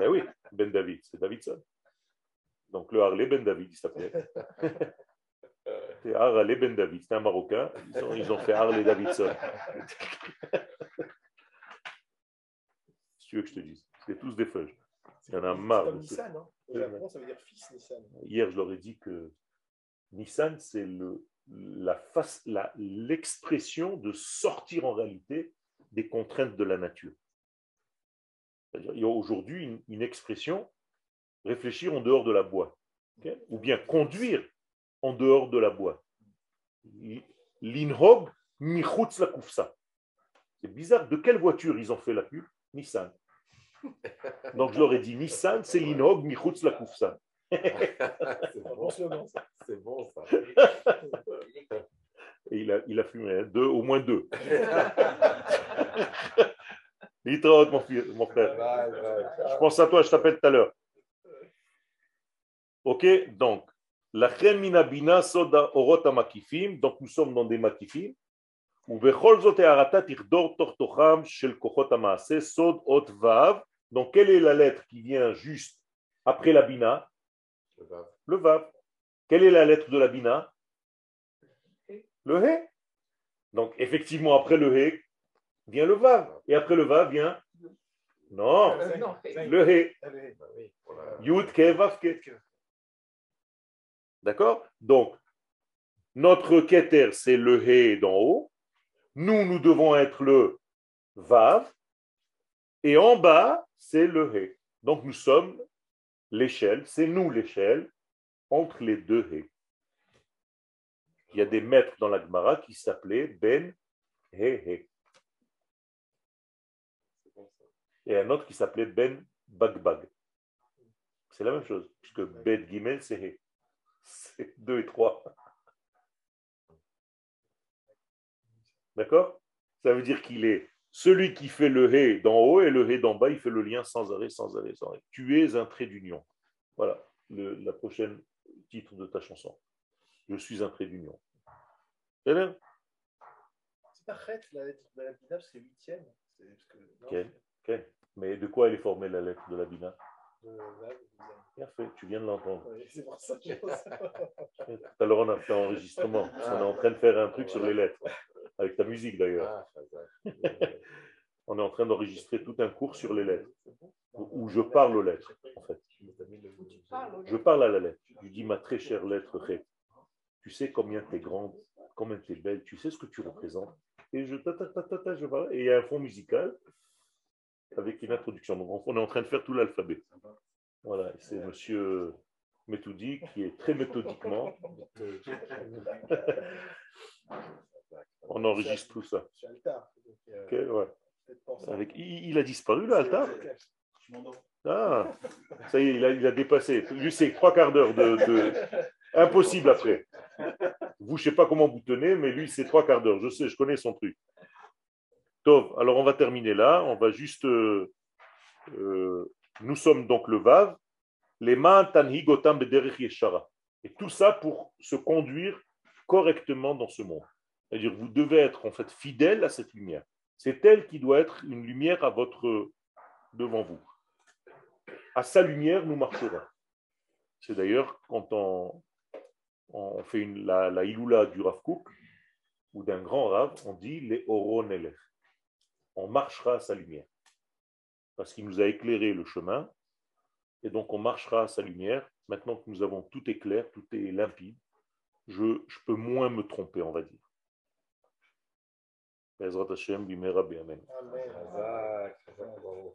Eh oui, Ben David, c'est Davidson. Donc le Harley Ben David, il s'appelait. C'est Harley Ben David, c'est un Marocain. Ils ont, ils ont fait Harley Davidson. Tu veux que je te dise, c'est tous des feuilles. Il y en a marre. C'est comme Nissan, hein. Au Ouais, Japon, ça veut dire fils Nissan. Hier, je leur ai dit que Nissan, c'est le, la face, la- l'expression de sortir en réalité des contraintes de la nature. C'est-à-dire, il y a aujourd'hui une, une expression, réfléchir en dehors de la boîte, ou bien conduire en dehors de la boîte. L'inhog michutz la kufsa. C'est bizarre, de quelle voiture ils ont fait la pub? Nissan. Donc, je leur ai dit Nissan, c'est l'Inog, Michutz la Koufsan. c'est bon, c'est bon ça. Et il a, il a fumé hein, deux, au moins deux. Litraot, mon, mon frère. Je pense à toi, je t'appelle tout à l'heure. Ok, donc, la minabina soda orota makifim, donc nous sommes dans des makifim. ובכל זאת הערתה תחדור תוך תוכם של כוחות המעשה, סוד אות ו' donc quelle est la lettre qui vient juste après la bina? Le vav. Le vav. Quelle est la lettre de la bina? Le he. Donc effectivement après le he vient le vav. Et après le vav vient Non, Euh, le he. Bah Yud ke vav ke. D'accord? Donc, notre keter, c'est le he d'en haut. Nous, nous devons être le vav. Et en bas, c'est le he. Donc, nous sommes l'échelle, c'est nous l'échelle entre les deux he. Il y a des maîtres dans la Gemara qui s'appelaient Ben bon, ça. Et un autre qui s'appelait Ben Bagbag. C'est la même chose, puisque Bet Gimel, c'est He. C'est 2 et 3. D'accord? Ça veut dire qu'il est celui qui fait le He d'en haut et le He d'en bas, il fait le lien sans arrêt, sans arrêt, sans arrêt. Tu es un trait d'union. Voilà le, la prochaine titre de ta chanson. Je suis un trait d'union. C'est bien? C'est pas Chet, la lettre de la Bina, c'est huitième. Non, Ok. Ok. Mais de quoi elle est formée la lettre de la Bina? Dixième. Bien fait, tu viens de l'entendre. Ouais, C'est pour ça que je pense. Tout à l'heure, on a fait un enregistrement. parce qu'on est en train de faire un truc sur les lettres. Avec ta musique d'ailleurs. Ah. On est en train d'enregistrer tout un cours sur les lettres. Où je parle aux lettres, en fait. Je parle à la lettre. Je dis, ma très chère lettre Ré, tu sais combien tu es grande, combien tu es belle, tu sais ce que tu représentes. Et je ta, ta, ta, ta, ta, je parle. Et il y a un fond musical avec une introduction. Donc on est en train de faire tout l'alphabet. Voilà, c'est monsieur Méthodi qui est très méthodiquement. on enregistre tout ça. Altar. donc, euh, ouais. Avec, il, il a disparu là, Altar Je m'endors. Ah, ça y est, il a, il a dépassé. Lui, c'est trois quarts d'heure de, de- Impossible après. Vous, je ne sais pas comment vous tenez, mais lui, c'est trois quarts d'heure. Je sais, je connais son truc. Tov, alors on va terminer là. On va juste. euh, euh, nous sommes donc le Vav. Les mains tanhi gotam bederech yeshara. Et tout ça pour se conduire correctement dans ce monde. C'est-à-dire, vous devez être en fait fidèle à cette lumière. C'est elle qui doit être une lumière à votre devant vous à sa lumière, nous marcherons. C'est d'ailleurs quand on, fait la, la Iloula du Rav Kook, ou d'un grand Rav, on dit les Oron Elech. On marchera à sa lumière. Parce qu'il nous a éclairé le chemin, et donc on marchera à sa lumière. Maintenant que nous avons tout est clair, tout est limpide, je peux moins me tromper, on va dire. בעזרת השם במהרה בימינו. אמן. חזק, חזק וברוך.